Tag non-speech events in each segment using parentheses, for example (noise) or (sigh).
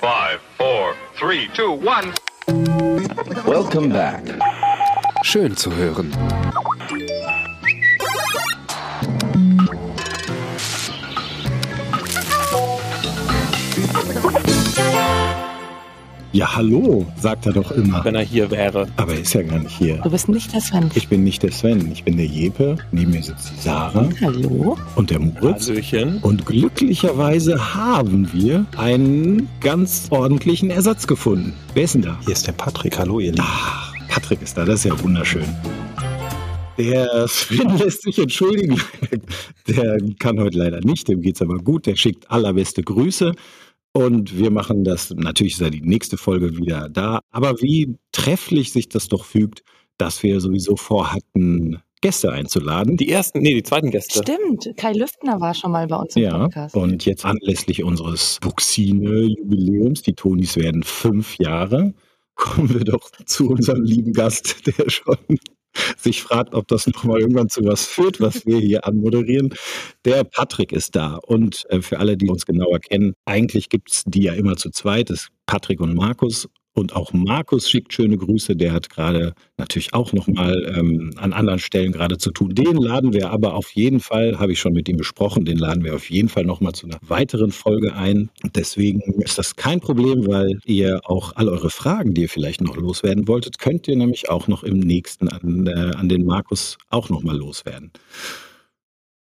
Five, four, three, two, one. Welcome back. Schön zu hören. Ja, hallo, sagt er doch immer. wenn er hier wäre. Aber er ist ja gar nicht hier. Du bist nicht der Sven. Ich bin nicht der Sven, ich bin der Jepe. Neben mir sitzt die Sarah Hallo? und der Moritz. Hallöchen. Und glücklicherweise haben wir einen ganz ordentlichen Ersatz gefunden. Wer ist denn da? Hier ist der Patrick. Hallo, ihr Lieben. Ach, Patrick ist da, das ist ja wunderschön. Der Sven lässt sich entschuldigen. Der kann heute leider nicht, dem geht's aber gut. Der schickt allerbeste Grüße. Und wir machen das, natürlich ist ja die nächste Folge wieder da. Aber wie trefflich sich das doch fügt, dass wir sowieso vorhatten, Gäste einzuladen. Die ersten, nee, die zweiten Gäste. Stimmt, Kai Lüftner war schon mal bei uns im Ja, Podcast. und jetzt anlässlich unseres Buxine-Jubiläums, die Tonis werden fünf Jahre, kommen wir doch zu unserem lieben Gast, der schon (laughs) sich fragt, ob das nochmal irgendwann zu was führt, was wir hier anmoderieren. Der Patrick ist da. Und äh, für alle, die uns genauer kennen, eigentlich gibt's die ja immer zu zweit, das ist Patrick und Markus. Und auch Markus schickt schöne Grüße. Der hat gerade natürlich auch nochmal ähm, an anderen Stellen gerade zu tun. Den laden wir aber auf jeden Fall, habe ich schon mit ihm besprochen, den laden wir auf jeden Fall nochmal zu einer weiteren Folge ein. Deswegen ist das kein Problem, weil ihr auch all eure Fragen, die ihr vielleicht noch loswerden wolltet, könnt ihr nämlich auch noch im nächsten an, äh, an den Markus auch nochmal loswerden.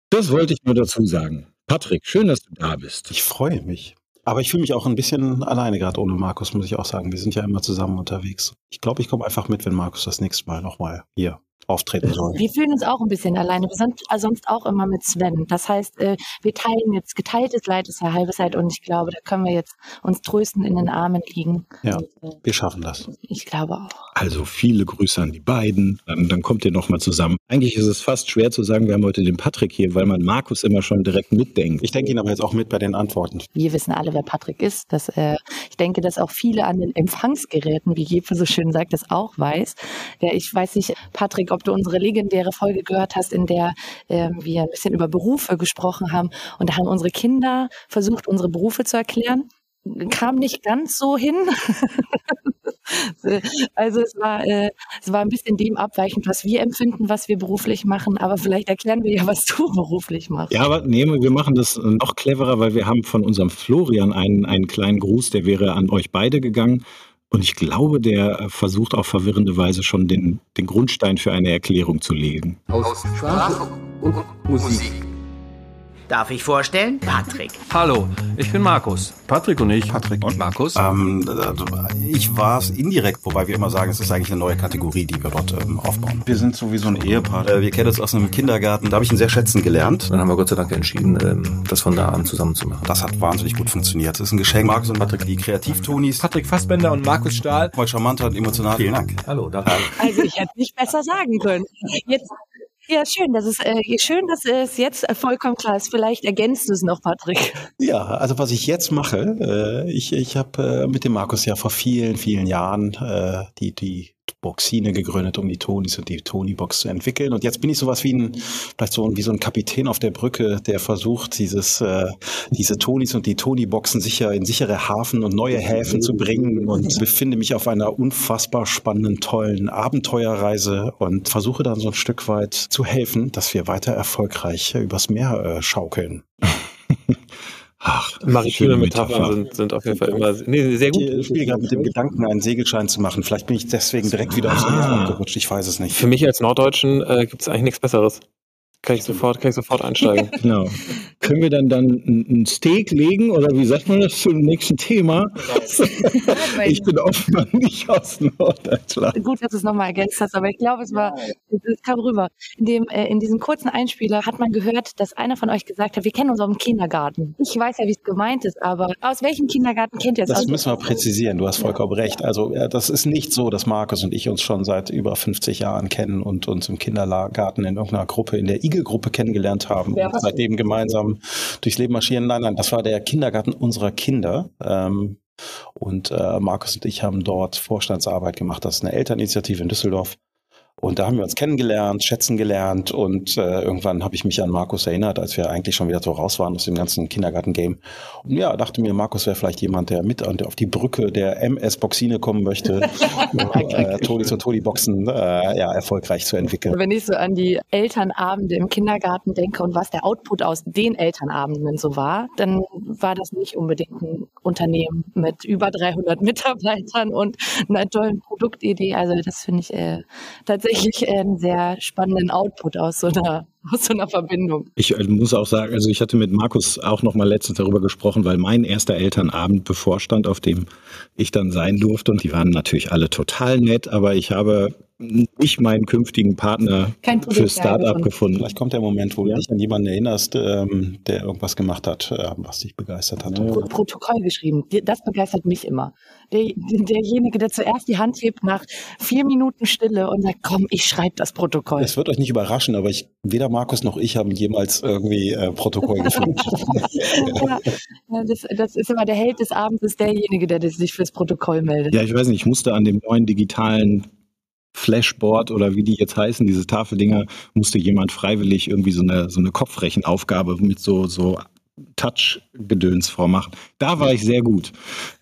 Das wollte ich nur dazu sagen. Patrick, schön, dass du da bist. Ich freue mich. Aber ich fühle mich auch ein bisschen alleine gerade ohne Markus, muss ich auch sagen. Wir sind ja immer zusammen unterwegs. Ich glaube, ich komme einfach mit, wenn Markus das nächste Mal nochmal hier auftreten soll. Wir fühlen uns auch ein bisschen alleine. Wir sind äh, sonst auch immer mit Sven. Das heißt, äh, wir teilen jetzt geteiltes Leid ist ja halbes Leid und ich glaube, da können wir jetzt uns trösten in den Armen liegen. Ja. Äh, Wir schaffen das. ich glaube auch. Also viele Grüße an die beiden. Dann, dann kommt ihr nochmal zusammen. Eigentlich ist es fast schwer zu sagen, wir haben heute den Patrick hier, weil man Markus immer schon direkt mitdenkt. Ich denke ihn aber jetzt auch mit bei den Antworten. Wir wissen alle, wer Patrick ist. Das, äh, ich denke, dass auch viele an den Empfangsgeräten, wie Jeppe so schön sagt, das auch weiß. Ja, ich weiß nicht, Patrick, ob du unsere legendäre Folge gehört hast, in der ähm, wir ein bisschen über Berufe gesprochen haben. Und da haben unsere Kinder versucht, unsere Berufe zu erklären. Kam nicht ganz so hin. (laughs) Also es war, äh, es war ein bisschen dem abweichend, was wir empfinden, was wir beruflich machen. Aber vielleicht erklären wir ja, was du beruflich machst. Ja, aber nee, wir machen das noch cleverer, weil wir haben von unserem Florian einen, einen kleinen Gruß, der wäre an euch beide gegangen. Und ich glaube, der äh, versucht auf verwirrende Weise schon den, den Grundstein für eine Erklärung zu legen. Aus Sprache und Musik. Darf ich vorstellen? Patrick. Hallo, ich bin Markus. Patrick und ich. Patrick. Und Markus? Ähm, äh, ich war es indirekt, wobei wir immer sagen, es ist eigentlich eine neue Kategorie, die wir dort ähm, aufbauen. Wir sind sowieso ein Ehepaar. Äh, wir kennen uns aus einem Kindergarten. Da habe ich ihn sehr schätzen gelernt. Dann haben wir Gott sei Dank entschieden, ähm, das von da an zusammen zu machen. Das hat wahnsinnig gut funktioniert. Das ist ein Geschenk. Markus und Patrick, die Kreativtonis. Patrick Fassbender und Markus Stahl. Heute charmanter und emotional. Vielen Dank. Hallo, danke. Also ich hätte nicht besser sagen können. Jetzt, ja, schön, dass es äh, schön, dass es jetzt vollkommen klar ist. Vielleicht ergänzt du es noch, Patrick. Ja, also was ich jetzt mache, äh, ich, ich habe äh, mit dem Markus ja vor vielen, vielen Jahren äh, die, die Boxine gegründet, um die Tonis und die Tony-Box zu entwickeln. Und jetzt bin ich sowas wie ein, vielleicht so, wie so ein Kapitän auf der Brücke, der versucht, dieses, äh, diese Tonis und die Tony-Boxen sicher in sichere Hafen und neue Häfen zu bringen und befinde mich auf einer unfassbar spannenden, tollen Abenteuerreise und versuche dann so ein Stück weit zu helfen, dass wir weiter erfolgreich übers Meer äh, schaukeln. (laughs) Ach, Maritime schöne Metaphern Metapher. sind, sind auf jeden Fall immer nee, sehr gut. Ich spiele gerade mit dem Gedanken, einen Segelschein zu machen. Vielleicht bin ich deswegen direkt wieder aufs Meer abgerutscht. Ich weiß es nicht. Für mich als Norddeutschen äh, gibt es eigentlich nichts Besseres. Kann ich sofort, kann ich sofort einsteigen. (laughs) Genau. Können wir dann dann ein Steak legen oder wie sagt man das zum nächsten Thema? Ich bin offenbar nicht aus Norddeutschland. Gut, dass du es nochmal ergänzt hast, aber ich glaube, es war, es kam rüber. In, dem, äh, in diesem kurzen Einspieler hat man gehört, dass einer von euch gesagt hat, wir kennen uns aus dem Kindergarten. Ich weiß ja, wie es gemeint ist, aber aus welchem Kindergarten kennt ihr es? Das Aus- müssen wir präzisieren. Du hast vollkommen recht. Also ja, das ist nicht so, dass Markus und ich uns schon seit über 50 Jahren kennen und uns im Kindergarten in irgendeiner Gruppe, in der Igel-Gruppe kennengelernt haben was? seitdem gemeinsam durchs Leben marschieren. Nein, nein, das war der Kindergarten unserer Kinder. Ähm, und äh, Markus und ich haben dort Vorstandsarbeit gemacht. Das ist eine Elterninitiative in Düsseldorf. Und da haben wir uns kennengelernt, schätzen gelernt und äh, irgendwann habe ich mich an Markus erinnert, als wir eigentlich schon wieder so raus waren aus dem ganzen Kindergarten-Game. Und ja, dachte mir, Markus wäre vielleicht jemand, der mit auf die Brücke der MS-Boxine kommen möchte, (laughs) äh, Todis und Todi-Boxen äh, ja, erfolgreich zu entwickeln. Wenn ich so an die Elternabende im Kindergarten denke und was der Output aus den Elternabenden so war, dann war das nicht unbedingt ein Unternehmen mit über 300 (laughs) Mitarbeitern und einer tollen Produktidee. Also das finde ich äh, tatsächlich einen sehr spannenden Output aus so einer (laughs) aus so einer Verbindung. Ich äh, muss auch sagen, also ich hatte mit Markus auch noch mal letztens darüber gesprochen, weil mein erster Elternabend bevorstand, auf dem ich dann sein durfte. Und die waren natürlich alle total nett, aber ich habe nicht meinen künftigen Partner für Startup gefunden. Vielleicht kommt der Moment, wo du dich an jemanden erinnerst, ähm, der irgendwas gemacht hat, äh, was dich begeistert hat. Pro Protokoll geschrieben. Das begeistert mich immer. Der, derjenige, der zuerst die Hand hebt nach vier Minuten Stille und sagt, komm, ich schreibe das Protokoll. Es wird euch nicht überraschen, aber ich, weder Markus noch ich haben jemals irgendwie äh, Protokoll geschrieben. (laughs) (laughs) ja, das, das, ist immer der Held des Abends, ist derjenige, der sich fürs Protokoll meldet. Ja, ich weiß nicht, ich musste an dem neuen digitalen Flashboard oder wie die jetzt heißen, diese Tafeldinger, musste jemand freiwillig irgendwie so eine, so eine Kopfrechenaufgabe mit so, so Touch-Gedöns vormachen. Da war ich sehr gut.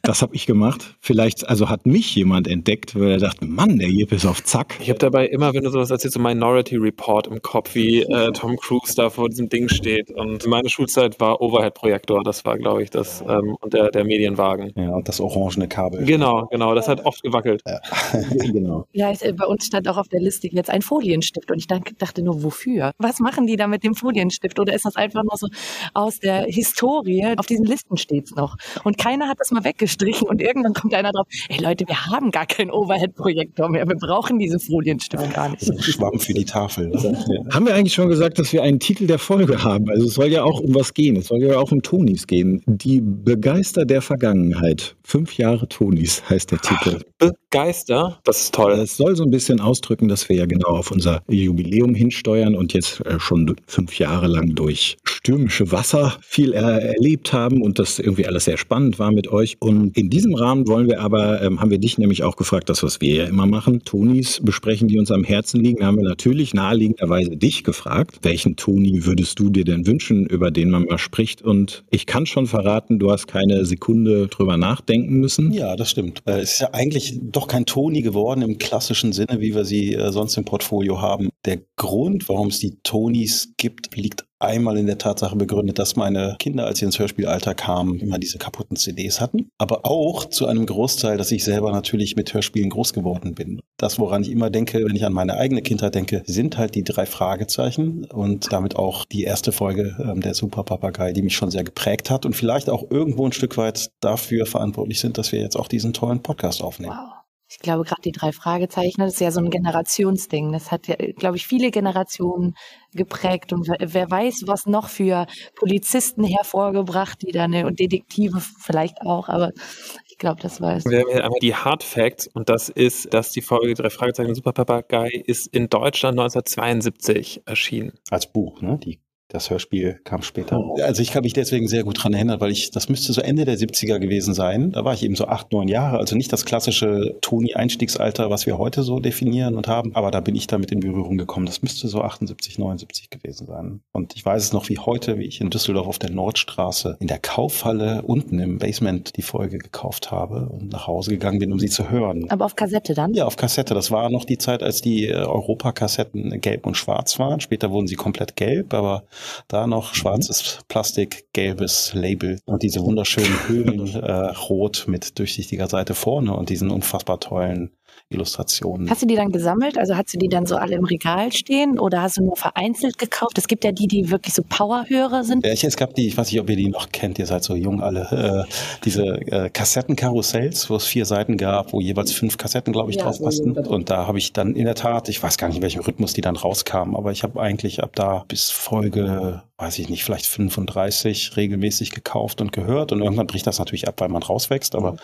Das habe ich gemacht. Vielleicht, also hat mich jemand entdeckt, weil er dachte, Mann, der Jeppe ist auf Zack. Ich habe dabei immer, wenn du sowas erzählst, so Minority Report im Kopf, wie äh, Tom Cruise da vor diesem Ding steht. Und meine Schulzeit war Overhead-Projektor, das war, glaube ich, das, ähm, und der, der Medienwagen. Ja, und das orangene Kabel. Genau, genau, das hat oft gewackelt. Ja, (laughs) genau. Ja, ich, bei uns stand auch auf der Liste jetzt ein Folienstift und ich dachte nur, wofür? Was machen die da mit dem Folienstift? Oder ist das einfach nur so aus der Historie? Auf diesen Listen steht's noch. Und keiner hat das mal weggestrichen und irgendwann kommt einer drauf, ey Leute, wir haben gar keinen Overhead-Projektor mehr, wir brauchen diesen Folienstift gar nicht. (laughs) Schwamm für die Tafel. Ne? Haben wir eigentlich schon gesagt, dass wir einen Titel der Folge haben? Also es soll ja auch um was gehen. Es soll ja auch um Tonis gehen. Die Begeister der Vergangenheit. Fünf Jahre Tonis heißt der Titel. Begeister? Das ist toll. Es soll so ein bisschen ausdrücken, dass wir ja genau auf unser Jubiläum hinsteuern und jetzt äh, schon fünf Jahre lang durch stürmische Wasser viel erlebt haben und das irgendwie alles sehr spannend war mit euch. Und in diesem Rahmen wollen wir aber, ähm, haben wir dich nämlich auch gefragt, das, was wir ja immer machen, Tonis besprechen, die uns am Herzen liegen. Da haben wir natürlich naheliegenderweise dich gefragt, welchen Toni würdest du dir denn wünschen, über den man mal spricht? Und ich kann schon verraten, du hast keine Sekunde drüber nachdenken müssen. Ja, das stimmt. Äh, es ist ja eigentlich doch kein Toni geworden im klassischen Sinne, wie wir sie äh, sonst im Portfolio haben. Der Grund, warum es die Tonis gibt, liegt einmal in der Tatsache begründet, dass meine Kinder, als sie ins Hörspielalter kamen, immer diese kaputten CDs hatten. Aber auch zu einem Großteil, dass ich selber natürlich mit Hörspielen groß geworden bin. Das, woran ich immer denke, wenn ich an meine eigene Kindheit denke, sind halt die drei Fragezeichen und damit auch die erste Folge ähm, der Super Papagei, die mich schon sehr geprägt hat und vielleicht auch irgendwo ein Stück weit dafür verantwortlich sind, dass wir jetzt auch diesen tollen Podcast aufnehmen. Wow. Ich glaube, gerade die drei Fragezeichen, das ist ja so ein Generationsding. Das hat ja, glaube ich, viele Generationen geprägt. Und wer weiß, was noch für Polizisten hervorgebracht, die dann, und Detektive vielleicht auch, aber ich glaube, das war es. Wir haben einmal die Hard Facts und das ist, dass die Folge Drei Fragezeichen Super Papagei ist in Deutschland 1972 erschienen. Als Buch, ne? Die das Hörspiel kam später. Also ich kann mich deswegen sehr gut dran erinnern, weil ich, das müsste so Ende der 70er gewesen sein. Da war ich eben so acht, neun Jahre, also nicht das klassische Toni-Einstiegsalter, was wir heute so definieren und haben, aber da bin ich damit in Berührung gekommen. Das müsste so 78, 79 gewesen sein. Und ich weiß es noch wie heute, wie ich in Düsseldorf auf der Nordstraße in der Kaufhalle unten im Basement die Folge gekauft habe und nach Hause gegangen bin, um sie zu hören. Aber auf Kassette dann? Ja, auf Kassette. Das war noch die Zeit, als die äh, Europa-Kassetten gelb und schwarz waren. Später wurden sie komplett gelb, aber da noch mhm. schwarzes Plastik, gelbes Label und diese wunderschönen Höhlen (laughs) äh, rot mit durchsichtiger Seite vorne und diesen unfassbar tollen Illustrationen. Hast du die dann gesammelt? Also hast du die dann so alle im Regal stehen oder hast du nur vereinzelt gekauft? Es gibt ja die, die wirklich so Powerhörer sind. Ja, es gab die, ich weiß nicht, ob ihr die noch kennt, ihr seid so jung alle, äh, diese äh, Kassettenkarussells, wo es vier Seiten gab, wo jeweils fünf Kassetten, glaube ich, ja, drauf passten. Und da habe ich dann in der Tat, ich weiß gar nicht, in welchem Rhythmus die dann rauskamen, aber ich habe eigentlich ab da bis Folge Folge, weiß ich nicht, vielleicht 35 regelmäßig gekauft und gehört. Und irgendwann bricht das natürlich ab, weil man rauswächst. Aber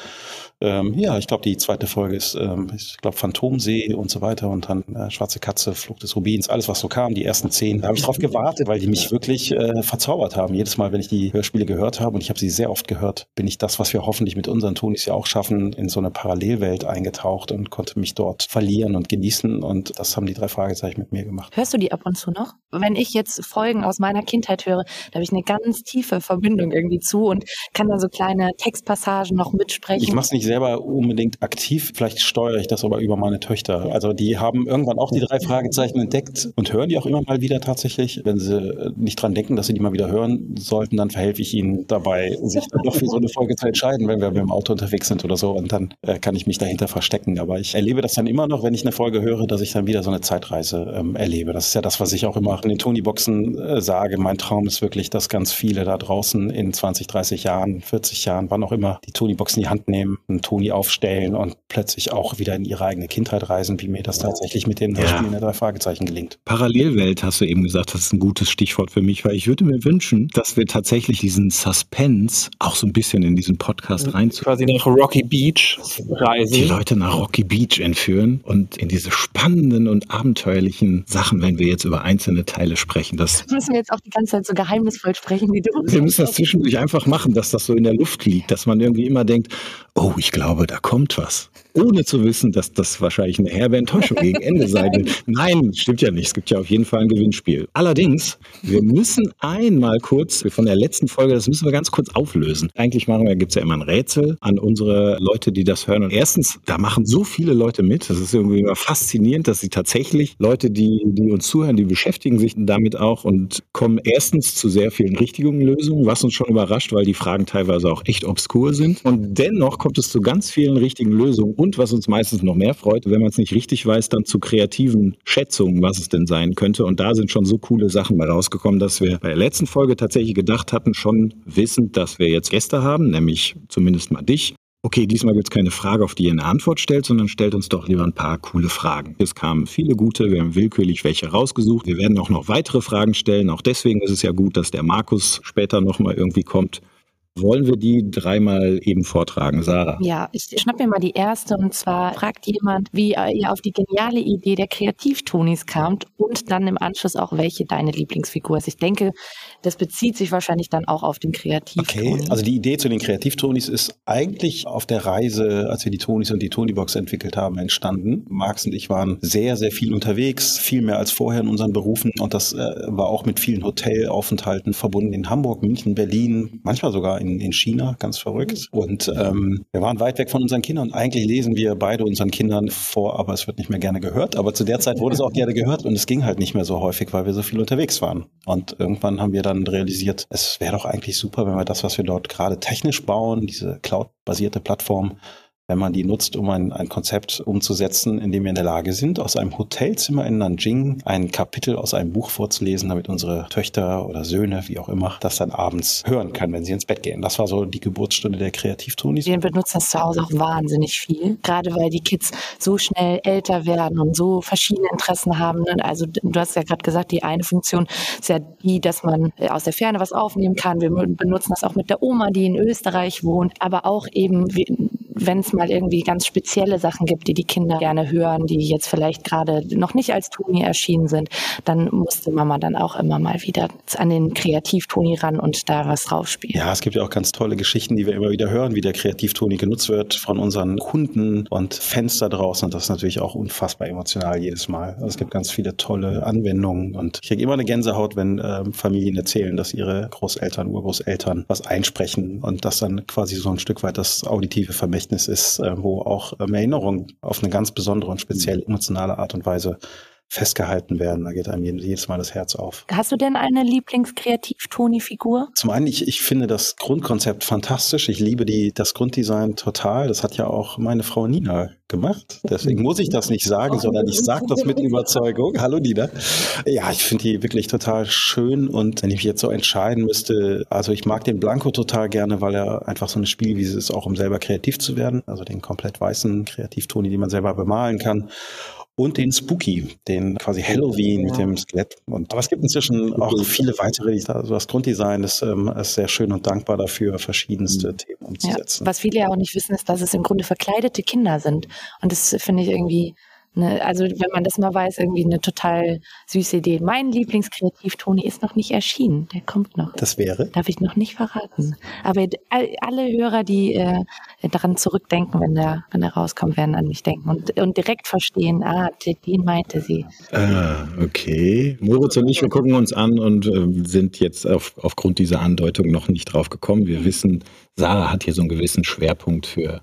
ähm, ja, ich glaube, die zweite Folge ist, ähm, ich glaube, Phantomsee und so weiter und dann äh, Schwarze Katze, Flucht des Rubins, alles, was so kam, die ersten zehn. Da habe ich drauf gewartet, weil die mich wirklich äh, verzaubert haben. Jedes Mal, wenn ich die Hörspiele gehört habe, und ich habe sie sehr oft gehört, bin ich das, was wir hoffentlich mit unseren Tonis ja auch schaffen, in so eine Parallelwelt eingetaucht und konnte mich dort verlieren und genießen. Und das haben die drei Fragezeichen mit mir gemacht. Hörst du die ab und zu noch? Wenn ich jetzt Folgen aus meiner Kindheit höre, da habe ich eine ganz tiefe Verbindung irgendwie zu und kann dann so kleine Textpassagen noch mitsprechen. Ich mache es nicht selber unbedingt aktiv, vielleicht steuere ich das aber über meine Töchter. Also die haben irgendwann auch die drei Fragezeichen entdeckt und hören die auch immer mal wieder tatsächlich. Wenn sie nicht dran denken, dass sie die mal wieder hören sollten, dann verhelfe ich ihnen dabei, sich dann doch für so eine Folge zu entscheiden, wenn wir mit dem Auto unterwegs sind oder so. Und dann äh, kann ich mich dahinter verstecken. Aber ich erlebe das dann immer noch, wenn ich eine Folge höre, dass ich dann wieder so eine Zeitreise ähm, erlebe. Das ist ja das, was ich auch immer in den Tony-Boxen äh, sage. Mein Traum ist wirklich, dass ganz viele da draußen in 20, 30 Jahren, 40 Jahren, wann auch immer, die Tony-Boxen in die Hand nehmen, einen Tony aufstellen und plötzlich auch wieder in ihre eigene Kindheit reisen, wie mir das tatsächlich mit den ja. Spielen der drei Fragezeichen gelingt. Parallelwelt hast du eben gesagt, das ist ein gutes Stichwort für mich, weil ich würde mir wünschen, dass wir tatsächlich diesen Suspense auch so ein bisschen in diesen Podcast reinzu. Quasi nach Rocky Beach reisen. Die Leute nach Rocky Beach entführen und in diese spannenden und abenteuerlichen Sachen, wenn wir jetzt über einzelne Teile sprechen. Das müssen wir jetzt auch die ganze Zeit so geheimnisvoll sprechen, wie du. Wir müssen das zwischendurch einfach machen, dass das so in der Luft liegt, dass man irgendwie immer denkt, oh, ich glaube, da kommt was. Ohne zu wissen, dass das wahrscheinlich eine herbe Enttäuschung gegen Ende sein wird. (laughs) Nein, stimmt ja nicht. Es gibt ja auf jeden Fall ein Gewinnspiel. Allerdings, wir müssen einmal kurz von der letzten Folge, das müssen wir ganz kurz auflösen. Eigentlich machen wir, gibt es ja immer ein Rätsel an unsere Leute, die das hören. Und erstens, da machen so viele Leute mit. Das ist irgendwie immer faszinierend, dass sie tatsächlich Leute, die, die uns zuhören, die beschäftigen sich damit auch und kommen erstens zu sehr vielen richtigen Lösungen, was uns schon überrascht, weil die Fragen teilweise auch echt obskur sind. Und dennoch kommt es zu ganz vielen richtigen Lösungen und was uns meistens noch mehr freut, wenn man es nicht richtig weiß, dann zu kreativen Schätzungen, was es denn sein könnte. Und da sind schon so coole Sachen bei rausgekommen, dass wir bei der letzten Folge tatsächlich gedacht hatten, schon wissend, dass wir jetzt Gäste haben, nämlich zumindest mal dich. Okay, diesmal gibt es keine Frage, auf die ihr eine Antwort stellt, sondern stellt uns doch lieber ein paar coole Fragen. Es kamen viele gute, wir haben willkürlich welche rausgesucht. Wir werden auch noch weitere Fragen stellen. Auch deswegen ist es ja gut, dass der Markus später nochmal irgendwie kommt. Wollen wir die dreimal eben vortragen, Sarah? Ja, ich schnapp mir mal die erste und zwar fragt jemand, wie ihr auf die geniale Idee der Kreativtonis kamt und dann im Anschluss auch, welche deine Lieblingsfigur ist. Ich denke, das bezieht sich wahrscheinlich dann auch auf den Kreativtonis. Okay, also die Idee zu den Kreativtonis ist eigentlich auf der Reise, als wir die Tonis und die Tonybox entwickelt haben, entstanden. Max und ich waren sehr, sehr viel unterwegs, viel mehr als vorher in unseren Berufen und das äh, war auch mit vielen Hotelaufenthalten verbunden in Hamburg, München, Berlin, manchmal sogar in, in China, ganz verrückt. Und ähm, wir waren weit weg von unseren Kindern. Eigentlich lesen wir beide unseren Kindern vor, aber es wird nicht mehr gerne gehört. Aber zu der Zeit wurde es auch gerne gehört und es ging halt nicht mehr so häufig, weil wir so viel unterwegs waren. Und irgendwann haben wir dann realisiert, es wäre doch eigentlich super, wenn wir das, was wir dort gerade technisch bauen, diese Cloud-basierte Plattform, wenn man die nutzt, um ein, ein Konzept umzusetzen, in dem wir in der Lage sind, aus einem Hotelzimmer in Nanjing ein Kapitel aus einem Buch vorzulesen, damit unsere Töchter oder Söhne, wie auch immer, das dann abends hören können, wenn sie ins Bett gehen. Das war so die Geburtsstunde der Kreativtonis. Wir benutzen das zu Hause auch wahnsinnig viel, gerade weil die Kids so schnell älter werden und so verschiedene Interessen haben. Also du hast ja gerade gesagt, die eine Funktion ist ja die, dass man aus der Ferne was aufnehmen kann. Wir benutzen das auch mit der Oma, die in Österreich wohnt, aber auch eben wenn es mal irgendwie ganz spezielle Sachen gibt, die die Kinder gerne hören, die jetzt vielleicht gerade noch nicht als Toni erschienen sind, dann musste Mama dann auch immer mal wieder an den Kreativ-Toni ran und da was draufspielen. Ja, es gibt ja auch ganz tolle Geschichten, die wir immer wieder hören, wie der Kreativ-Toni genutzt wird von unseren Kunden und Fans da draußen. Und das ist natürlich auch unfassbar emotional jedes Mal. Also es gibt ganz viele tolle Anwendungen und ich kriege immer eine Gänsehaut, wenn äh, Familien erzählen, dass ihre Großeltern, Urgroßeltern was einsprechen und das dann quasi so ein Stück weit das auditive Vermächtnis Gedächtnis ist, äh, wo auch ähm, Erinnerungen auf eine ganz besondere und speziell emotionale Art und Weise festgehalten werden. Da geht einem jedes Mal das Herz auf. Hast du denn eine Lieblings-Kreativ-Toni-Figur? Zum einen, ich, ich finde das Grundkonzept fantastisch. Ich liebe die, das Grunddesign total. Das hat ja auch meine Frau Nina gemacht. Deswegen muss ich das nicht sagen, sondern ich sage das mit (laughs) Überzeugung. Hallo Nina. Ja, ich finde die wirklich total schön und wenn ich mich jetzt so entscheiden müsste, also ich mag den Blanco total gerne, weil er einfach so eine Spielwiese ist, auch um selber kreativ zu werden. Also den komplett weißen Kreativtoni, den man selber bemalen kann. Und den Spooky, den quasi Halloween mit dem Skelett. Und, aber es gibt inzwischen auch viele weitere, die, also das Grunddesign ist, ähm, ist sehr schön und dankbar dafür, verschiedenste Themen Ja. umzusetzen. Was viele ja auch nicht wissen, ist, dass es im Grunde verkleidete Kinder sind. Und das finde ich irgendwie, eine, also wenn man das mal weiß, irgendwie eine total süße Idee. Mein Lieblingskreativ-Toni ist noch nicht erschienen. Der kommt noch. Das wäre Darf ich noch nicht verraten. Aber alle Hörer, die äh, daran zurückdenken, wenn der, wenn der rauskommt, werden an mich denken und, und direkt verstehen, ah, den meinte sie. Ah, okay. Moritz und ich, wir gucken uns an und äh, sind jetzt auf, aufgrund dieser Andeutung noch nicht drauf gekommen. Wir wissen, Sarah hat hier so einen gewissen Schwerpunkt für.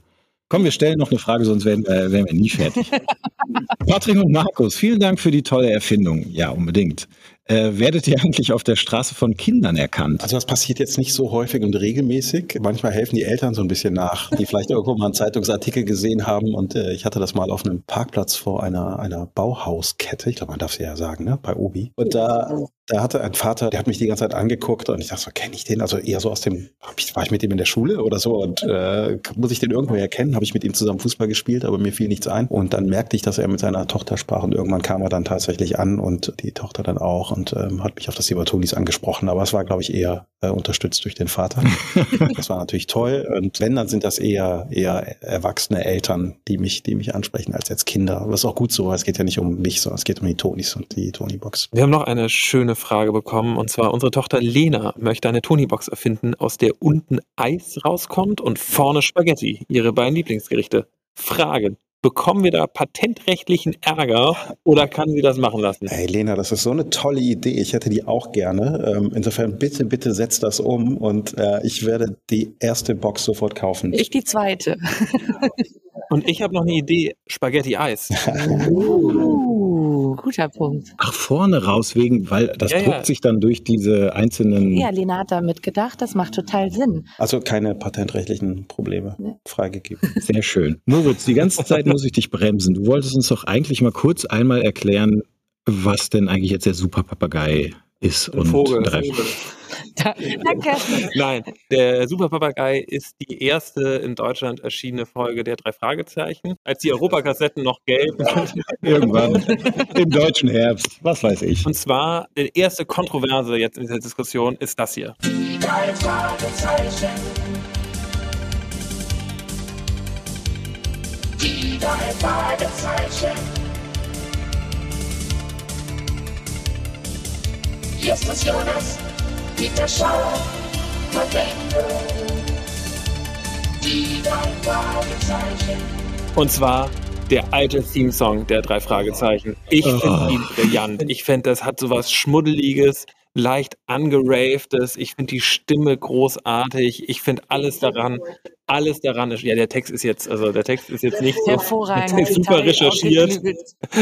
Komm, wir stellen noch eine Frage, sonst werden, wir- werden wir nie fertig. (laughs) Patrick und Markus, vielen Dank für die tolle Erfindung. Ja, unbedingt. Äh, werdet ihr eigentlich auf der Straße von Kindern erkannt? Also das passiert jetzt nicht so häufig und regelmäßig. Manchmal helfen die Eltern so ein bisschen nach, die vielleicht irgendwo mal einen Zeitungsartikel gesehen haben. Und äh, ich hatte das mal auf einem Parkplatz vor einer, einer Bauhauskette. Ich glaube, man darf sie ja sagen, ne? bei Obi. Und da, da hatte ein Vater, der hat mich die ganze Zeit angeguckt und ich dachte so, kenne ich den? Also eher so aus dem, hab ich, war ich mit ihm in der Schule oder so? Und äh, muss ich den irgendwo erkennen? Habe ich mit ihm zusammen Fußball gespielt, aber mir fiel nichts ein. Und dann merkte ich, dass er mit seiner Tochter sprach und irgendwann kam er dann tatsächlich an und die Tochter dann auch und ähm, hat mich auf das Thema Tonis angesprochen. Aber es war, glaube ich, eher äh, unterstützt durch den Vater. (laughs) das war natürlich toll. Und wenn, dann sind das eher, eher erwachsene Eltern, die mich, die mich ansprechen, als jetzt Kinder. Aber ist auch gut so, weil es geht ja nicht um mich, sondern es geht um die Tonis und die Tony-Box. Wir haben noch eine schöne Frage bekommen und zwar unsere Tochter Lena möchte eine Tony-Box erfinden, aus der unten Eis rauskommt und vorne Spaghetti, ihre beiden Lieblingsgerichte. Frage, bekommen wir da patentrechtlichen Ärger oder kann sie das machen lassen? Hey Lena, das ist so eine tolle Idee. Ich hätte die auch gerne. Ähm, insofern bitte, bitte setz das um und äh, ich werde die erste Box sofort kaufen. Ich die zweite. Und ich habe noch eine Idee, Spaghetti-Eis. (laughs) Guter Punkt. Ach, vorne raus wegen, weil das Ja, ja. druckt sich dann durch diese einzelnen. Ja, Lena hat da mitgedacht, das macht total Sinn. Also keine patentrechtlichen Probleme freigegeben. (laughs) Sehr schön. Moritz, die ganze Zeit muss ich dich bremsen. Du wolltest uns doch eigentlich mal kurz einmal erklären, was denn eigentlich jetzt der Superpapagei ist. Ein und Vogel. drei- Da, danke. (laughs) Nein, der Superpapagei ist die erste in Deutschland erschienene Folge der drei Fragezeichen. Als die Europakassetten noch gelb waren. (laughs) Irgendwann im deutschen Herbst, was weiß ich. Und zwar, die erste Kontroverse jetzt in dieser Diskussion ist das hier. Drei Fragezeichen. Die drei Fragezeichen. Jonas, Peter Schauer, Verwendung. Die drei Fragezeichen. Und zwar der alte Theme-Song der drei Fragezeichen. Ich finde Oh. ihn brillant. Ich finde, das hat sowas Schmuddeliges, leicht angeravedes. Ich finde die Stimme großartig. Ich finde alles daran, alles daran ist, ja, der Text ist jetzt, also der Text ist jetzt nicht so, Hervorragend. ist super recherchiert.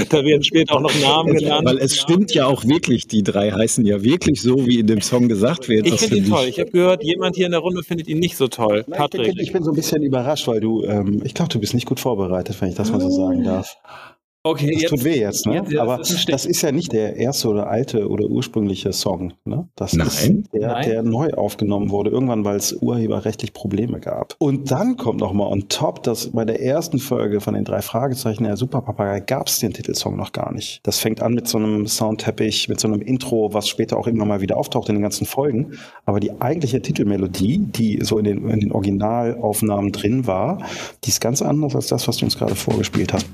Da werden später auch noch Namen genannt. Weil es stimmt ja auch wirklich, die drei heißen ja wirklich so, wie in dem Song gesagt wird. Ich Das finde ihn toll. Ich habe gehört, jemand hier in der Runde findet ihn nicht so toll. Ich bin, Patrick. ich bin so ein bisschen überrascht, weil du, ähm, ich glaube, du bist nicht gut vorbereitet, wenn ich das mal so sagen darf. Okay, Das jetzt, tut weh jetzt, ne? jetzt- jetzt Aber Stich. das ist ja nicht der erste oder alte oder ursprüngliche Song, ne? Das Nein. ist der, Nein. der neu aufgenommen wurde, irgendwann, weil es urheberrechtlich Probleme gab. Und dann kommt noch mal on top, dass bei der ersten Folge von den drei Fragezeichen der Superpapagei gab es den Titelsong noch gar nicht. Das fängt an mit so einem Soundteppich, mit so einem Intro, was später auch immer mal wieder auftaucht in den ganzen Folgen. Aber die eigentliche Titelmelodie, die so in den, in den Originalaufnahmen drin war, die ist ganz anders als das, was du uns gerade vorgespielt hast.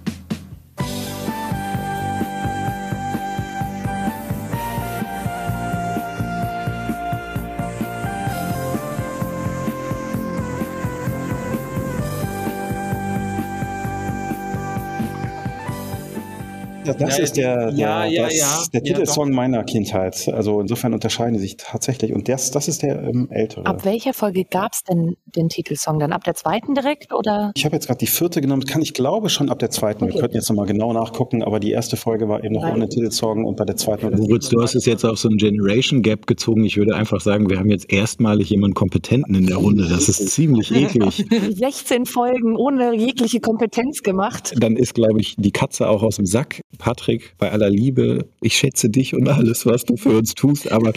Ja, das Ja, ist der, der, ja, ja, das, ja. der Ja, Titelsong meiner Kindheit. Also insofern unterscheiden die sich tatsächlich. Und das, das ist der ähm, ältere. Ab welcher Folge gab es denn den Titelsong dann? Ab der zweiten direkt oder? Ich habe jetzt gerade die vierte genommen, kann ich glaube schon ab der zweiten. Wir könnten jetzt nochmal genau nachgucken, aber die erste Folge war eben noch Nein. ohne Titelsong und bei der zweiten. Moritz, du hast es jetzt auf so ein Generation Gap gezogen. Ich würde einfach sagen, wir haben jetzt erstmalig jemanden Kompetenten in der Runde. Das ist ziemlich (laughs) eklig. 16 Folgen ohne jegliche Kompetenz gemacht. Dann ist, glaube ich, die Katze auch aus dem Sack. Patrick, bei aller Liebe, ich schätze dich und alles, was du für uns tust, aber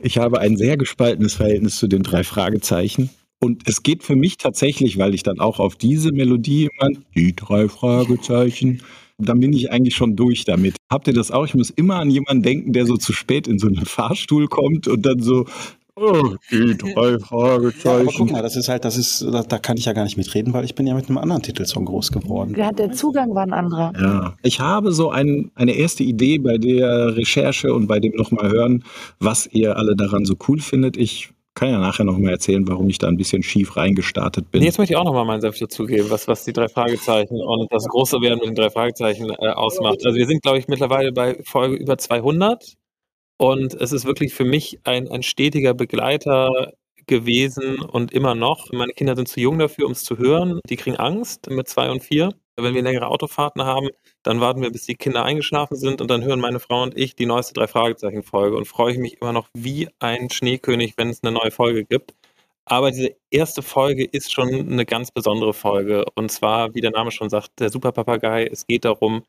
ich habe ein sehr gespaltenes Verhältnis zu den drei Fragezeichen. Und es geht für mich tatsächlich, weil ich dann auch auf diese Melodie immer, die drei Fragezeichen, dann bin ich eigentlich schon durch damit. Habt ihr das auch? Ich muss immer an jemanden denken, der so zu spät in so einen Fahrstuhl kommt und dann so, oh, die drei Fragezeichen. (laughs) Ja, aber guck mal, das ist halt, das ist, da, da kann ich ja gar nicht mitreden, weil ich bin ja mit einem anderen Titelsong groß geworden. Ja, der Zugang war ein anderer. Ja, ich habe so ein, eine erste Idee bei der Recherche und bei dem nochmal hören, was ihr alle daran so cool findet. Ich kann ja nachher nochmal erzählen, warum ich da ein bisschen schief reingestartet bin. Nee, jetzt möchte ich auch nochmal meinen Senf dazugeben, was, was die drei Fragezeichen und das große Werden mit den drei Fragezeichen äh, ausmacht. Also wir sind, glaube ich, mittlerweile bei Folge über 200 und es ist wirklich für mich ein, ein stetiger Begleiter gewesen und immer noch. Meine Kinder sind zu jung dafür, um es zu hören. Die kriegen Angst mit zwei und vier. Wenn wir längere Autofahrten haben, dann warten wir, bis die Kinder eingeschlafen sind und dann hören meine Frau und ich die neueste Drei-Fragezeichen-Folge und freue ich mich immer noch wie ein Schneekönig, wenn es eine neue Folge gibt. Aber diese erste Folge ist schon eine ganz besondere Folge. Und zwar, wie der Name schon sagt, der Superpapagei. Es geht darum,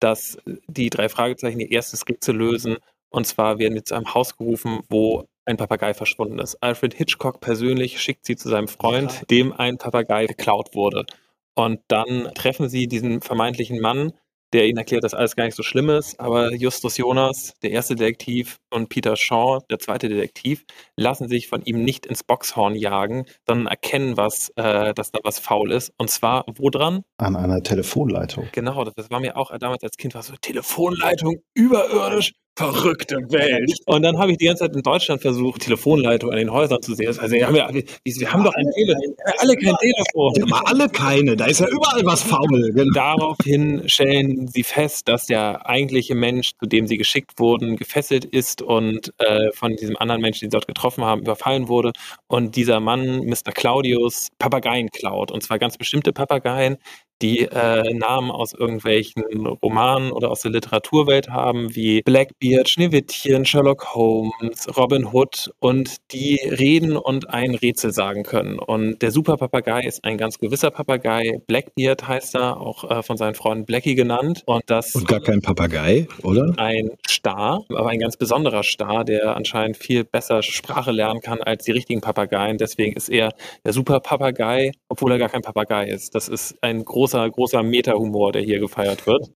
dass die drei Fragezeichen ihr erstes Rätsel lösen. Und zwar werden sie zu einem Haus gerufen, wo ein Papagei verschwunden ist. Alfred Hitchcock persönlich schickt sie zu seinem Freund, dem ein Papagei geklaut wurde. Und dann treffen sie diesen vermeintlichen Mann, der ihnen erklärt, dass alles gar nicht so schlimm ist. Aber Justus Jonas, der erste Detektiv, und Peter Shaw, der zweite Detektiv, lassen sich von ihm nicht ins Boxhorn jagen, sondern erkennen, was, äh, dass da was faul ist. Und zwar wo dran? An einer Telefonleitung. Genau, das, das war mir auch damals als Kind war so Telefonleitung überirdisch. Verrückte Welt. Und dann habe ich die ganze Zeit in Deutschland versucht, Telefonleitung an den Häusern zu sehen. Also, wir haben, ja, wir, wir haben doch ein Telefon. Alle kein Telefon. Ja, aber alle keine. Da ist ja überall was faul. Genau. Daraufhin stellen sie fest, dass der eigentliche Mensch, zu dem sie geschickt wurden, gefesselt ist und äh, von diesem anderen Menschen, den sie dort getroffen haben, überfallen wurde. Und dieser Mann, Mr. Claudius, Papageien klaut. Und zwar ganz bestimmte Papageien, die äh, Namen aus irgendwelchen Romanen oder aus der Literaturwelt haben, wie Blackbeard, Schneewittchen, Sherlock Holmes, Robin Hood und die reden und ein Rätsel sagen können. Und der Superpapagei ist ein ganz gewisser Papagei. Blackbeard heißt er, auch äh, von seinen Freunden Blackie genannt. Und das Und gar kein Papagei, oder? ein Star, aber ein ganz besonderer Star, der anscheinend viel besser Sprache lernen kann als die richtigen Papageien. Deswegen ist er der Superpapagei, obwohl er gar kein Papagei ist. Das ist ein großer, großer Meta-Humor, der hier gefeiert wird.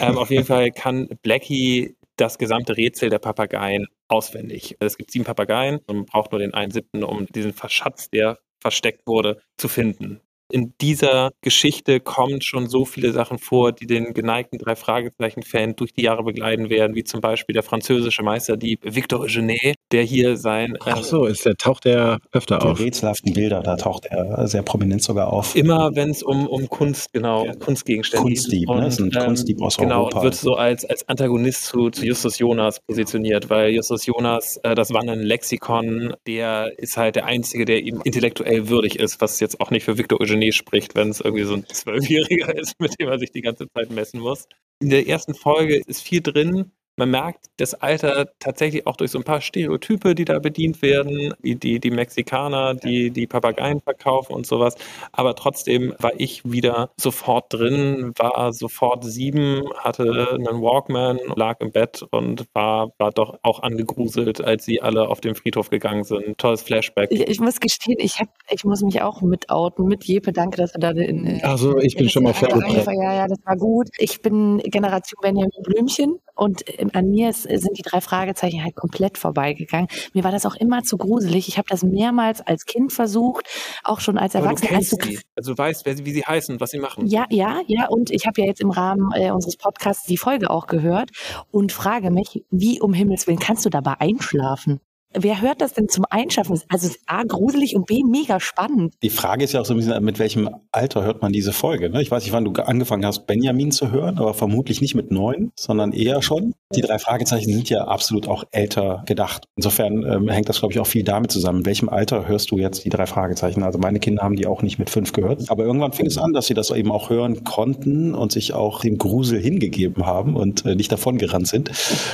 ähm, auf jeden Fall kann Blackie das gesamte Rätsel der Papageien auswendig. Es gibt sieben Papageien und man braucht nur den einen siebten, um diesen Verschatz, der versteckt wurde, zu finden. In dieser Geschichte kommen schon so viele Sachen vor, die den geneigten drei Fragezeichen-Fan durch die Jahre begleiten werden, wie zum Beispiel der französische Meisterdieb Victor Eugene, der hier sein äh, Ach so, ist der, taucht der öfter Die auf. rätselhaften Bilder, da taucht er sehr prominent sogar auf. immer wenn es um, um Kunst, genau, Kunstgegenstände Kunstdieb, ne? Das ist ein Kunstdieb aus genau, Europa. und wird so als, als Antagonist zu, zu Justus Jonas positioniert, weil Justus Jonas, äh, das war ein Lexikon, der ist halt der Einzige, der ihm intellektuell würdig ist, was jetzt auch nicht für Victor Eugene spricht, wenn es irgendwie so ein Zwölfjähriger (laughs) ist, mit dem er sich die ganze Zeit messen muss. In der ersten Folge ist viel drin, man merkt das Alter tatsächlich auch durch so ein paar Stereotype, die da bedient werden, wie die, die Mexikaner, die die Papageien verkaufen und sowas. Aber trotzdem war ich wieder sofort drin, war sofort sieben, hatte einen Walkman, lag im Bett und war, war doch auch angegruselt, als sie alle auf den Friedhof gegangen sind. Tolles Flashback. Ich, ich muss gestehen, ich, hab, ich muss mich auch mitouten mit Jeppe. Danke, dass du da in. äh, Also ich bin schon mal vorgepresst. Ja, ja, das war gut. Ich bin Generation Benjamin Blümchen und ähm, an mir ist, sind die drei Fragezeichen halt komplett vorbeigegangen. Mir war das auch immer zu gruselig. Ich habe das mehrmals als Kind versucht, auch schon als Erwachsener. Also. Also du weißt, wer wie sie heißen und was sie machen. ja, ja, ja. Und ich habe ja jetzt im Rahmen äh, unseres Podcasts die Folge auch gehört und frage mich, wie um Himmels Willen kannst du dabei einschlafen? Wer hört das denn zum Einschlafen? Also es ist A, gruselig und B, mega spannend. Die Frage ist ja auch so ein bisschen, mit welchem Alter hört man diese Folge? Ne? Ich weiß nicht, wann du angefangen hast, Benjamin zu hören, aber vermutlich nicht mit neun, sondern eher schon. Die drei Fragezeichen sind ja absolut auch älter gedacht. Insofern ähm, hängt das, glaube ich, auch viel damit zusammen. In welchem Alter hörst du jetzt die drei Fragezeichen? Also meine Kinder haben die auch nicht mit fünf gehört. Aber irgendwann fing es an, dass sie das eben auch hören konnten und sich auch dem Grusel hingegeben haben und äh, nicht davon gerannt sind.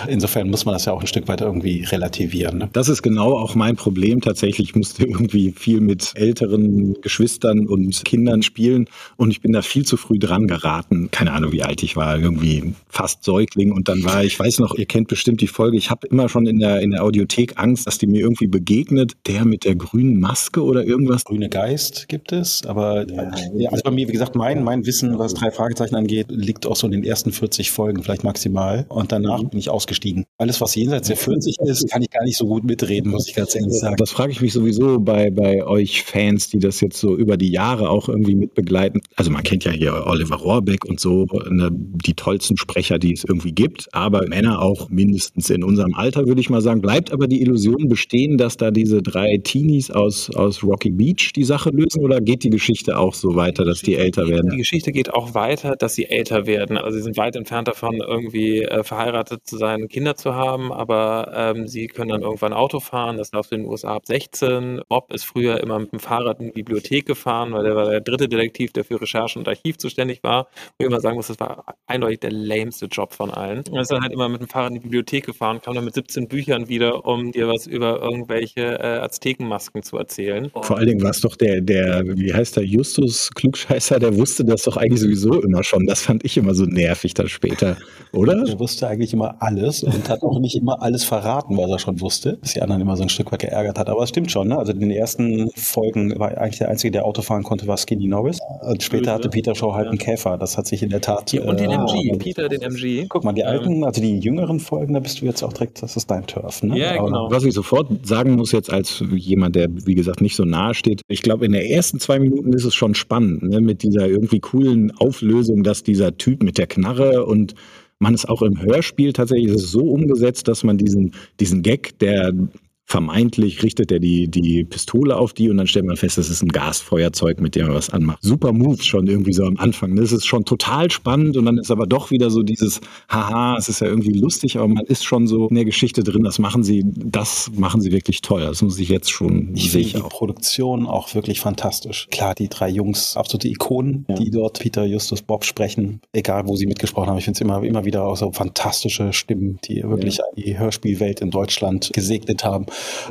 Insofern muss man das ja auch ein Stück weit irgendwie relativieren. Ne? Das das ist genau auch mein Problem tatsächlich. Ich musste irgendwie viel mit älteren Geschwistern und Kindern spielen und ich bin da viel zu früh dran geraten. Keine Ahnung, wie alt ich war, irgendwie fast Säugling und dann war, ich weiß noch, ihr kennt bestimmt die Folge, ich habe immer schon in der, in der Audiothek Angst, dass die mir irgendwie begegnet, der mit der grünen Maske oder irgendwas. Grüne Geist gibt es, aber ja, also bei mir, wie gesagt, mein, mein Wissen, was drei Fragezeichen angeht, liegt auch so in den ersten 40 Folgen, vielleicht maximal. Und danach bin ich ausgestiegen. Alles, was jenseits der 40 ist, kann ich gar nicht so gut mitreden, muss ich ganz ehrlich sagen. Das frage ich mich sowieso bei, bei euch Fans, die das jetzt so über die Jahre auch irgendwie mitbegleiten. Also man kennt ja hier Oliver Rohrbeck und so, ne, die tollsten Sprecher, die es irgendwie gibt, aber Männer auch mindestens in unserem Alter, würde ich mal sagen. Bleibt aber die Illusion bestehen, dass da diese drei Teenies aus, aus Rocky Beach die Sache lösen oder geht die Geschichte auch so weiter, dass die älter werden? Die Geschichte geht auch weiter, dass sie älter werden. Also sie sind weit entfernt davon, irgendwie äh, verheiratet zu sein, Kinder zu haben, aber ähm, sie können dann irgendwann Auto fahren. Das läuft in den USA ab 16. Bob ist früher immer mit dem Fahrrad in die Bibliothek gefahren, weil der war der dritte Detektiv, der für Recherchen und Archiv zuständig war. Wo ich immer sagen muss, das war eindeutig der lameste Job von allen. Er ist dann halt immer mit dem Fahrrad in die Bibliothek gefahren, kam dann mit 17 Büchern wieder, um dir was über irgendwelche äh, Aztekenmasken zu erzählen. Vor allen Dingen war es doch der, der, wie heißt der, Justus Klugscheißer, der wusste das doch eigentlich sowieso immer schon. Das fand ich immer so nervig dann später, oder? Er wusste eigentlich immer alles und hat auch nicht immer alles verraten, was er schon wusste, was die anderen immer so ein Stück weit geärgert hat. Aber es stimmt schon, ne? Also in den ersten Folgen war eigentlich der Einzige, der Auto fahren konnte, war Skinny Norris. Und später hatte Peter Shaw halt einen Käfer. Das hat sich in der Tat. Und den äh, MG, Peter, den MG. Guck mal, die alten, also die jüngeren Folgen, da bist du jetzt auch direkt, das ist dein Turf, ne? Ja, genau. Was ich sofort sagen muss jetzt als jemand, der wie gesagt nicht so nahe steht, ich glaube in der ersten zwei Minuten ist es schon spannend, ne, mit dieser irgendwie coolen Auflösung, dass dieser Typ mit der Knarre und man ist auch im Hörspiel tatsächlich es so umgesetzt, dass man diesen, diesen Gag, der vermeintlich richtet er die, die Pistole auf die und dann stellt man fest, das ist ein Gasfeuerzeug, mit dem er was anmacht. Super Moves schon irgendwie so am Anfang. Das ist schon total spannend und dann ist aber doch wieder so dieses, haha, es ist ja irgendwie lustig, aber man ist schon so in der Geschichte drin. Das machen sie, das machen sie wirklich toll. Das muss ich jetzt schon Ich sehe die Produktion auch wirklich fantastisch. Klar, die drei Jungs, absolute Ikonen, die dort Peter, Justus, Bob sprechen, egal wo sie mitgesprochen haben. Ich finde es immer, immer wieder auch so fantastische Stimmen, die wirklich die Hörspielwelt in Deutschland gesegnet haben.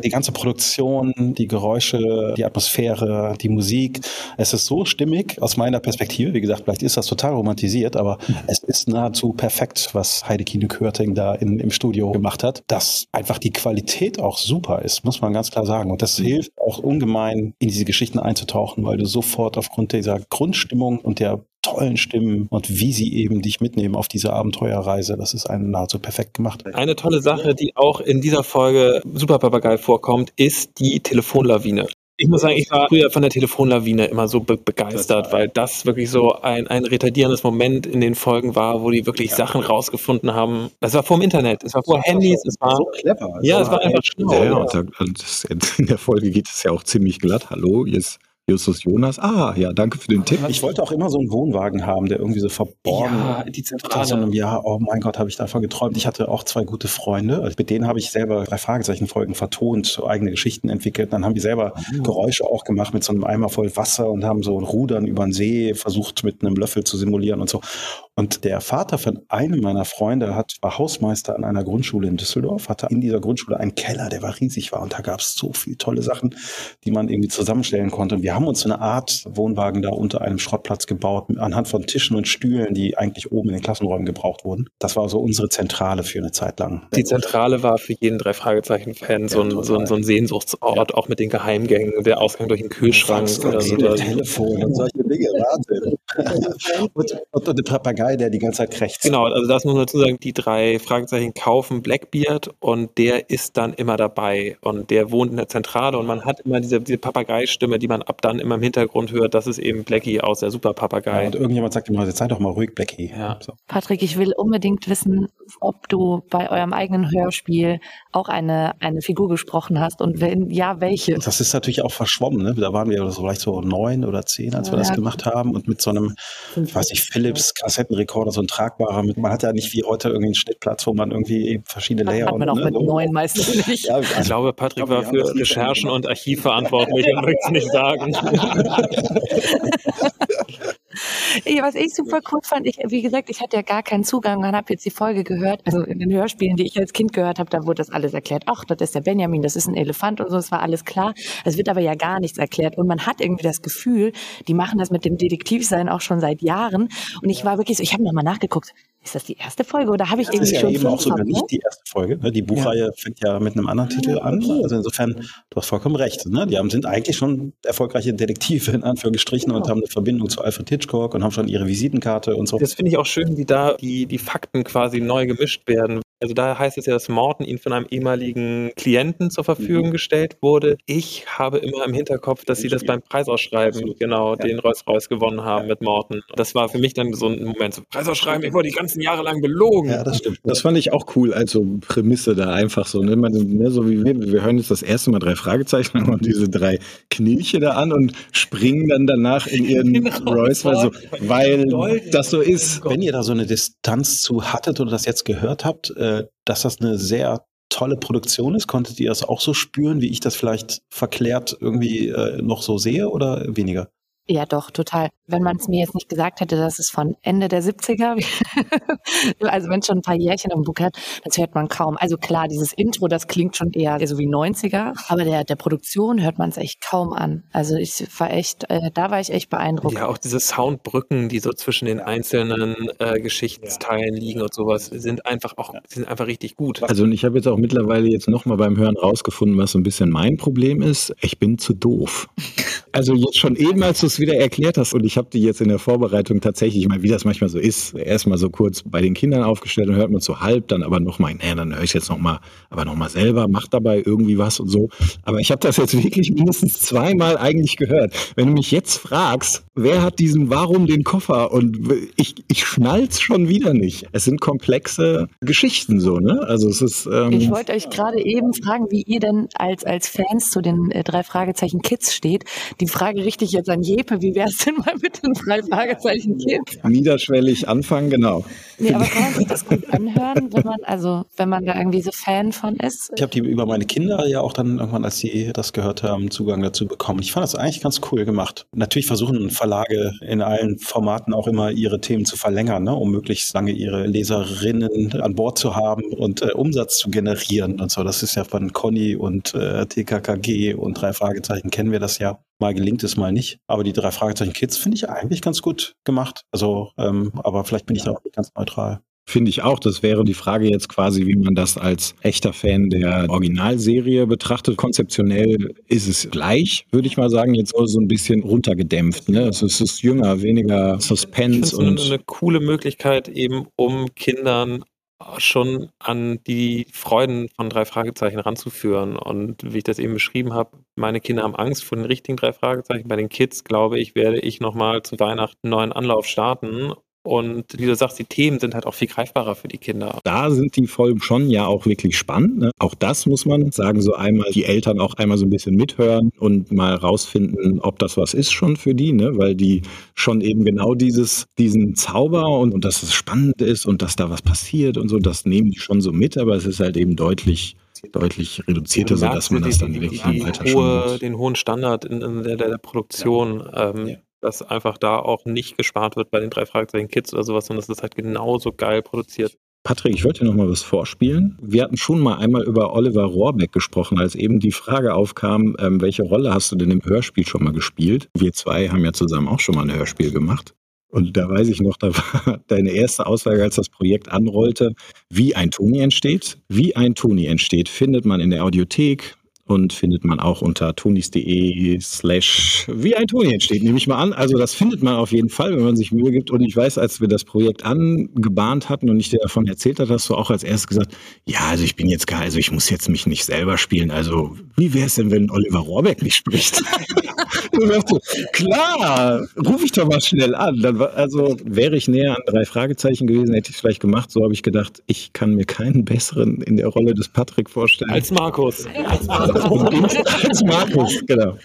Die ganze Produktion, die Geräusche, die Atmosphäre, die Musik, es ist so stimmig aus meiner Perspektive. Wie gesagt, vielleicht ist das total romantisiert, aber es ist nahezu perfekt, was Heidekine Körting da in, im Studio gemacht hat, dass einfach die Qualität auch super ist, muss man ganz klar sagen. Und das hilft auch ungemein, in diese Geschichten einzutauchen, weil du sofort aufgrund dieser Grundstimmung und der tollen Stimmen und wie sie eben dich mitnehmen auf diese Abenteuerreise, das ist einem nahezu perfekt gemacht. Eine tolle Sache, die auch in dieser Folge Super Papagei vorkommt, ist die Telefonlawine. Ich muss sagen, ich war früher von der Telefonlawine immer so be begeistert, weil das wirklich so ein, ein retardierendes Moment in den Folgen war, wo die wirklich Sachen rausgefunden haben. Das war vor dem Internet, es war vor Handys, es war so clever. Ja, es war einfach schlau. Ja, ja, und da- und das, in der Folge geht es ja auch ziemlich glatt. Hallo, ist Justus Jonas. Ah, ja, danke für den Tipp. Ich wollte auch immer so einen Wohnwagen haben, der irgendwie so verborgen Ja, die so einem Jahr, oh mein Gott, habe ich davon geträumt. Ich hatte auch zwei gute Freunde. Also mit denen habe ich selber drei Fragezeichen-Folgen vertont, so eigene Geschichten entwickelt. Dann haben die selber Geräusche auch gemacht mit so einem Eimer voll Wasser und haben so ein Rudern über den See versucht mit einem Löffel zu simulieren und so. Und der Vater von einem meiner Freunde hat, war Hausmeister an einer Grundschule in Düsseldorf, hatte in dieser Grundschule einen Keller, der war riesig war. Und da gab es so viele tolle Sachen, die man irgendwie zusammenstellen konnte. Und wir haben uns so eine Art Wohnwagen da unter einem Schrottplatz gebaut, anhand von Tischen und Stühlen, die eigentlich oben in den Klassenräumen gebraucht wurden. Das war so unsere Zentrale für eine Zeit lang. Die Zentrale war für jeden drei Fragezeichen-Fan so, ein, so, ein, so ein Sehnsuchtsort, auch mit den Geheimgängen, der Ausgang durch den Kühlschrank oder so. (laughs) Telefon und solche Dinge. Wahnsinn. (laughs) und, und, und der Papagei, der die ganze Zeit krächzt. Genau, also das muss man dazu sagen, die drei Fragezeichen kaufen Blackbeard und der ist dann immer dabei und der wohnt in der Zentrale und man hat immer diese, diese Papagei-Stimme, die man ab dann immer im Hintergrund hört, das ist eben Blackie aus der Super Ja, Papagei. und irgendjemand sagt immer, jetzt sei doch mal ruhig, Blackie. Ja. So. Patrick, ich will unbedingt wissen, ob du bei eurem eigenen Hörspiel auch eine, eine Figur gesprochen hast und wenn ja, welche. Das ist natürlich auch verschwommen. Ne? Da waren wir so vielleicht so neun oder zehn, als wir Ja. das gemacht haben. Und mit so einem, weiß ich, Philips Kassettenrekorder, so ein tragbarer. Mit, man hat ja nicht wie heute irgendwie einen Schnittplatz, wo man irgendwie verschiedene Layer Hat man auch und, mit ne, neun meistens (laughs) nicht. Ja, Ich also, glaube, Patrick Ich glaube, war für Recherchen und Archiv verantwortlich und möchte es nicht sagen. (laughs) (laughs) Was ich super cool fand, ich, wie gesagt, ich hatte ja gar keinen Zugang und habe jetzt die Folge gehört. Also in den Hörspielen, die ich als Kind gehört habe, da wurde das alles erklärt. Ach, das ist der Benjamin, das ist ein Elefant und so, es war alles klar. Es wird aber ja gar nichts erklärt. Und man hat irgendwie das Gefühl, die machen das mit dem Detektivsein auch schon seit Jahren. Und ich war wirklich so, ich habe nochmal nachgeguckt. Ist das die erste Folge oder habe ich Das irgendwie ist ja schon eben auch sogar nicht die erste Folge. Ne? Die Buchreihe fängt ja mit einem anderen Titel an. Also insofern, du hast vollkommen recht. Ne? Die haben, sind eigentlich schon erfolgreiche Detektive in Anführungsstrichen und haben eine Verbindung zu Alfred Hitchcock und haben schon ihre Visitenkarte und so. Das finde ich auch schön, wie da die, die Fakten quasi neu gemischt werden. Also da heißt es ja, dass Morton ihnen von einem ehemaligen Klienten zur Verfügung gestellt wurde. Ich habe immer im Hinterkopf, dass sie das beim Preisausschreiben, genau, den Rolls-Royce gewonnen haben mit Morton. Das war für mich dann so ein Moment, so Preisausschreiben, ich wurde die ganzen Jahre lang belogen. Ja, das stimmt. Das fand ich auch cool, also Prämisse da einfach so. Ne? Man, ne, so wie wir, wir hören jetzt das erste Mal drei Fragezeichen und diese drei Knilche da an und springen dann danach in ihren (laughs) Genau. Royce, weil, so, weil das so ist. Wenn ihr da so eine Distanz zu hattet oder das jetzt gehört habt, äh, dass das eine sehr tolle Produktion ist, konntet ihr das auch so spüren, wie ich das vielleicht verklärt irgendwie äh, noch so sehe oder weniger? Ja, doch, total. Wenn man es mir jetzt nicht gesagt hätte, dass es von Ende der 70er, (laughs) also wenn es schon ein paar Jährchen im Buch hat, das hört man kaum. Also klar, dieses Intro, das klingt schon eher so wie 90er, aber der, der Produktion hört man es echt kaum an. Also ich war echt, äh, da war ich echt beeindruckt. Ja, auch diese Soundbrücken, die so zwischen den einzelnen äh, Geschichtsteilen liegen und sowas, sind einfach auch, sind einfach richtig gut. Also und ich habe jetzt auch mittlerweile jetzt nochmal beim Hören rausgefunden, was so ein bisschen mein Problem ist. Ich bin zu doof. Also jetzt schon eben, als du wieder erklärt hast und ich habe die jetzt in der Vorbereitung tatsächlich mal, wie das manchmal so ist, erstmal so kurz bei den Kindern aufgestellt und hört man so halb, dann aber nochmal, naja, dann höre ich jetzt nochmal, aber nochmal selber, mach dabei irgendwie was und so. Aber ich habe das jetzt wirklich mindestens zweimal eigentlich gehört. Wenn du mich jetzt fragst, wer hat diesen Warum den Koffer und ich, ich schnall's schon wieder nicht. Es sind komplexe Geschichten so, ne? Also es ist. Ähm, Ich wollte euch gerade eben fragen, wie ihr denn als, als Fans zu den äh, drei Fragezeichen Kids steht. Die Frage richte ich jetzt an Jepe. Wie wär's denn mal mit den drei Fragezeichen Kids? niederschwellig anfangen, genau. Nee, aber kann man sich das gut anhören, wenn man, also, wenn man da irgendwie so Fan von ist? Ich habe die über meine Kinder ja auch dann irgendwann, als sie das gehört haben, Zugang dazu bekommen. Ich fand das eigentlich ganz cool gemacht. Natürlich versuchen Verlage in allen Formaten auch immer ihre Themen zu verlängern, ne, um möglichst lange ihre Leserinnen an Bord zu haben und äh, Umsatz zu generieren und so. Das ist ja von Conny und äh, TKKG und drei Fragezeichen kennen wir das ja. Mal gelingt es, mal nicht. Aber die drei Fragezeichen Kids finde ich eigentlich ganz gut gemacht. Also, ähm, aber vielleicht bin ich da auch nicht ganz neutral. Finde ich auch. Das wäre die Frage jetzt quasi, wie man das als echter Fan der Originalserie betrachtet. Konzeptionell ist es gleich, würde ich mal sagen, jetzt nur so ein bisschen runtergedämpft. Ne? Es ist, es ist jünger, weniger Ich Suspense es und eine, eine coole Möglichkeit, eben um Kindern schon an die Freuden von drei Fragezeichen ranzuführen. Und wie ich das eben beschrieben habe, meine Kinder haben Angst vor den richtigen drei Fragezeichen. Bei den Kids, glaube ich, werde ich nochmal zu Weihnachten einen neuen Anlauf starten. Und wie du sagst, die Themen sind halt auch viel greifbarer für die Kinder. da sind die Folgen schon ja auch wirklich spannend. Ne? Auch das muss man sagen, so einmal die Eltern auch einmal so ein bisschen mithören und mal rausfinden, ob das was ist schon für die, ne? weil die schon eben genau dieses, diesen Zauber und, und dass es spannend ist und dass da was passiert und so, das nehmen die schon so mit, aber es ist halt eben deutlich deutlich reduzierter, Du so merkst dass man das dann wirklich im Alter schon hohe, den hohen Standard in, in der, der, Produktion, ähm, Ja. Dass einfach da auch nicht gespart wird bei den drei Fragezeichen Kids oder sowas, sondern es ist halt genauso geil produziert. Patrick, ich wollte dir noch mal was vorspielen. Wir hatten schon mal einmal über Oliver Rohrbeck gesprochen, als eben die Frage aufkam, ähm, welche Rolle hast du denn im Hörspiel schon mal gespielt? Wir zwei haben ja zusammen auch schon mal ein Hörspiel gemacht. Und da weiß ich noch, da war (laughs) deine erste Aussage, als das Projekt anrollte, wie ein Toni entsteht. Wie ein Toni entsteht, findet man in der Audiothek und findet man auch unter tonis.de slash wie ein Toni entsteht, nehme ich mal an. Also das findet man auf jeden Fall, wenn man sich Mühe gibt. Und ich weiß, als wir das Projekt angebahnt hatten und ich dir davon erzählt hatte, hast du auch als erstes gesagt, ja, also ich bin jetzt gar, also ich muss jetzt mich nicht selber spielen. Also wie wäre es denn, wenn Oliver Rohrbeck nicht spricht? (laughs) Dachte, klar, rufe ich doch mal schnell an. Dann war, also wäre ich näher an drei Fragezeichen gewesen, hätte ich es vielleicht gemacht. So habe ich gedacht, ich kann mir keinen besseren in der Rolle des Patrick vorstellen. Als Markus. Als Markus, genau.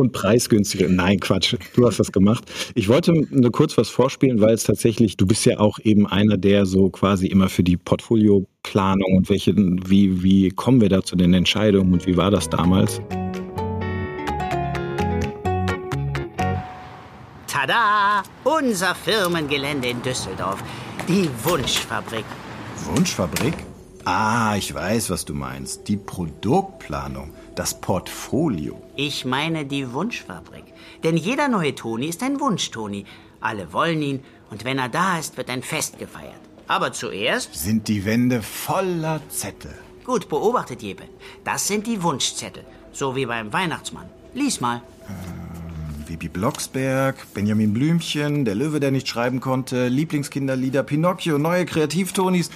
Und preisgünstiger. Nein, Quatsch. Du hast das gemacht. Ich wollte nur kurz was vorspielen, weil es tatsächlich, du bist ja auch eben einer, der so quasi immer für die Portfolioplanung und welche, wie, wie kommen wir da zu den Entscheidungen und wie war das damals? Tada! Unser Firmengelände in Düsseldorf. Die Wunschfabrik. Wunschfabrik? Ah, ich weiß, was du meinst. Die Produktplanung, das Portfolio. Ich meine die Wunschfabrik. Denn jeder neue Toni ist ein Wunsch-Toni. Alle wollen ihn und wenn er da ist, wird ein Fest gefeiert. Aber zuerst Sind die Wände voller Zettel. Gut beobachtet, Jeppe. Das sind die Wunschzettel. So wie beim Weihnachtsmann. Lies mal. Bibi Blocksberg, Benjamin Blümchen, der Löwe, der nicht schreiben konnte, Lieblingskinderlieder, Pinocchio, neue Kreativtonis.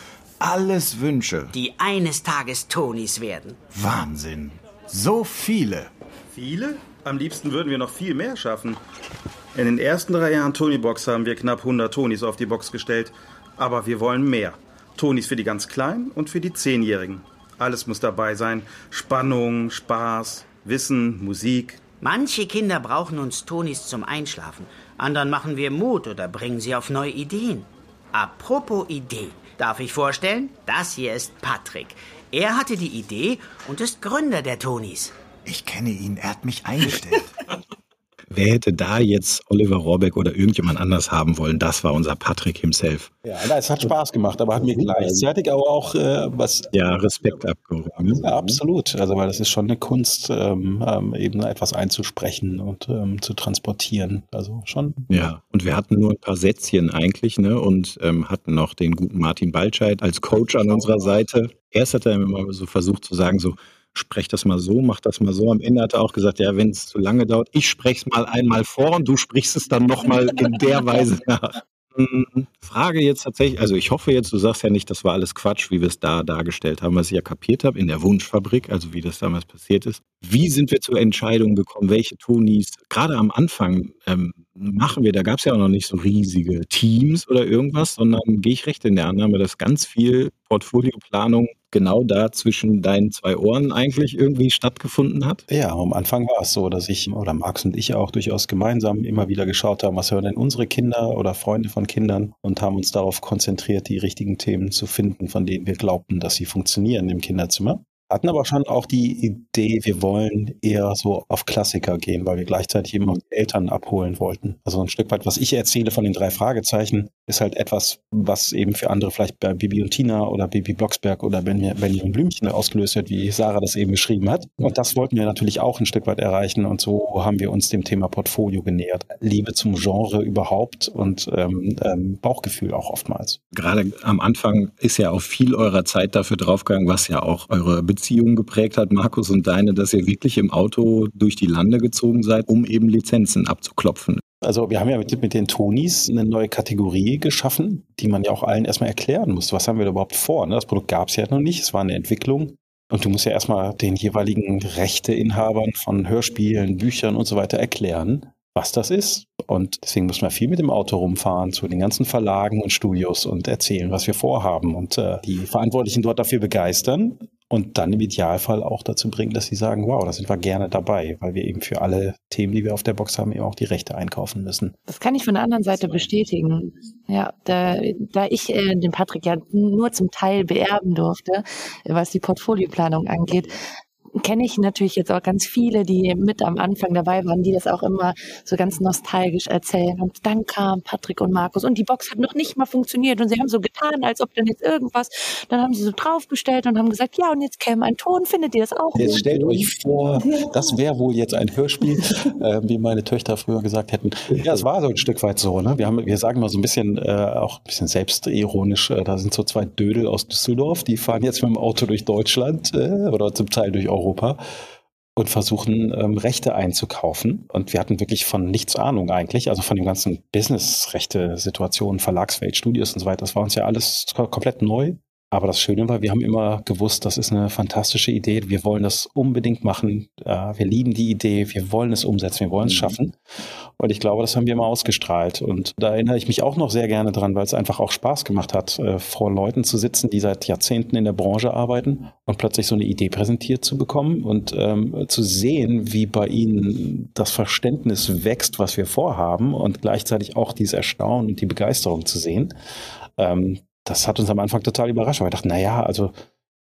Alles Wünsche. Die eines Tages Tonis werden. Wahnsinn. So viele. Viele? Am liebsten würden wir noch viel mehr schaffen. In den ersten drei Jahren Tony-Box haben wir knapp 100 Tonis auf die Box gestellt. Aber wir wollen mehr. Tonis für die ganz Kleinen und für die Zehnjährigen. Alles muss dabei sein. Spannung, Spaß, Wissen, Musik. Manche Kinder brauchen uns Tonis zum Einschlafen. Anderen machen wir Mut oder bringen sie auf neue Ideen. Apropos Idee. Darf ich vorstellen? Das hier ist Patrick. Er hatte die Idee und ist Gründer der Tonis. Ich kenne ihn, er hat mich eingestellt. (laughs) Wer hätte da jetzt Oliver Rohrbeck oder irgendjemand anders haben wollen? Das war unser Patrick himself. Ja, es hat Spaß gemacht, aber hat mir gleichzeitig aber auch äh, was. Ja, Respekt abgehoben. Ja, absolut. Also, weil das ist schon eine Kunst, ähm, ähm, eben etwas einzusprechen und ähm, zu transportieren. Also schon. Ja, und wir hatten nur ein paar Sätzchen eigentlich, ne? Und ähm, hatten noch den guten Martin Baltscheid als Coach an unserer Seite. Erst hat er immer so versucht zu sagen, so, sprech das mal so, mach das mal so. Am Ende hat er auch gesagt, ja, wenn es zu lange dauert, ich spreche es mal einmal vor und du sprichst es dann nochmal in der Weise nach. Hm, Frage jetzt tatsächlich, also ich hoffe jetzt, du sagst ja nicht, das war alles Quatsch, wie wir es da dargestellt haben, was ich ja kapiert habe in der Wunschfabrik, also wie das damals passiert ist. Wie sind wir zur Entscheidung gekommen, welche Tonis, gerade am Anfang ähm, machen wir, da gab es ja auch noch nicht so riesige Teams oder irgendwas, sondern gehe ich recht in der Annahme, dass ganz viel Portfolioplanung genau da zwischen deinen zwei Ohren eigentlich irgendwie stattgefunden hat? Ja, am Anfang war es so, dass ich oder Max und ich auch durchaus gemeinsam immer wieder geschaut haben, was hören denn unsere Kinder oder Freunde von Kindern und haben uns darauf konzentriert, die richtigen Themen zu finden, von denen wir glaubten, dass sie funktionieren im Kinderzimmer. Hatten aber schon auch die Idee, wir wollen eher so auf Klassiker gehen, weil wir gleichzeitig eben auch Eltern abholen wollten. Also ein Stück weit, was ich erzähle von den drei Fragezeichen, ist halt etwas, was eben für andere vielleicht bei Bibi und Tina oder Bibi Blocksberg oder Benja- Benjamin Blümchen ausgelöst wird, wie Sarah das eben beschrieben hat. Und das wollten wir natürlich auch ein Stück weit erreichen und so haben wir uns dem Thema Portfolio genähert. Liebe zum Genre überhaupt und ähm, ähm, Bauchgefühl auch oftmals. Gerade am Anfang ist ja auch viel eurer Zeit dafür draufgegangen, was ja auch eure Beziehung geprägt hat, Markus und deine, dass ihr wirklich im Auto durch die Lande gezogen seid, um eben Lizenzen abzuklopfen. Also wir haben ja mit, mit den Tonis eine neue Kategorie geschaffen, die man ja auch allen erstmal erklären muss. Was haben wir da überhaupt vor? ne? Das Produkt gab es ja noch nicht, es war eine Entwicklung. Und du musst ja erstmal den jeweiligen Rechteinhabern von Hörspielen, Büchern und so weiter erklären, was das ist. Und deswegen müssen wir viel mit dem Auto rumfahren zu den ganzen Verlagen und Studios und erzählen, was wir vorhaben und äh, die Verantwortlichen dort dafür begeistern und dann im Idealfall auch dazu bringen, dass sie sagen, wow, da sind wir gerne dabei, weil wir eben für alle Themen, die wir auf der Box haben, eben auch die Rechte einkaufen müssen. Das kann ich von der anderen Seite bestätigen. Ja, da, da ich äh, den Patrick ja nur zum Teil beerben durfte, was die Portfolioplanung angeht, kenne ich natürlich jetzt auch ganz viele, die mit am Anfang dabei waren, die das auch immer so ganz nostalgisch erzählen. Und dann kam Patrick und Markus und die Box hat noch nicht mal funktioniert und sie haben so getan, als ob dann jetzt irgendwas, dann haben sie so draufgestellt und haben gesagt, ja und jetzt käme ein Ton, findet ihr das auch Jetzt gut? stellt euch vor, das wäre wohl jetzt ein Hörspiel, (laughs) äh, wie meine Töchter früher gesagt hätten. Ja, es war so ein Stück weit so. Ne? Wir, haben, wir sagen mal so ein bisschen, äh, auch ein bisschen selbstironisch, äh, da sind so zwei Dödel aus Düsseldorf, die fahren jetzt mit dem Auto durch Deutschland äh, oder zum Teil durch Europa und versuchen, ähm, Rechte einzukaufen. Und wir hatten wirklich von nichts Ahnung eigentlich, also von dem ganzen Business-Rechte-Situation, Verlagswelt, Studios und so weiter. Das war uns ja alles ko- komplett neu. Aber das Schöne war, wir haben immer gewusst, das ist eine fantastische Idee. Wir wollen das unbedingt machen. Äh, wir lieben die Idee. Wir wollen es umsetzen. Wir wollen es schaffen. Und ich glaube, das haben wir immer ausgestrahlt. Und da erinnere ich mich auch noch sehr gerne dran, weil es einfach auch Spaß gemacht hat, äh, vor Leuten zu sitzen, die seit Jahrzehnten in der Branche arbeiten und plötzlich so eine Idee präsentiert zu bekommen und ähm, zu sehen, wie bei ihnen das Verständnis wächst, was wir vorhaben und gleichzeitig auch dieses Erstaunen und die Begeisterung zu sehen. Ähm, das hat uns am Anfang total überrascht, weil wir dachten, na ja, also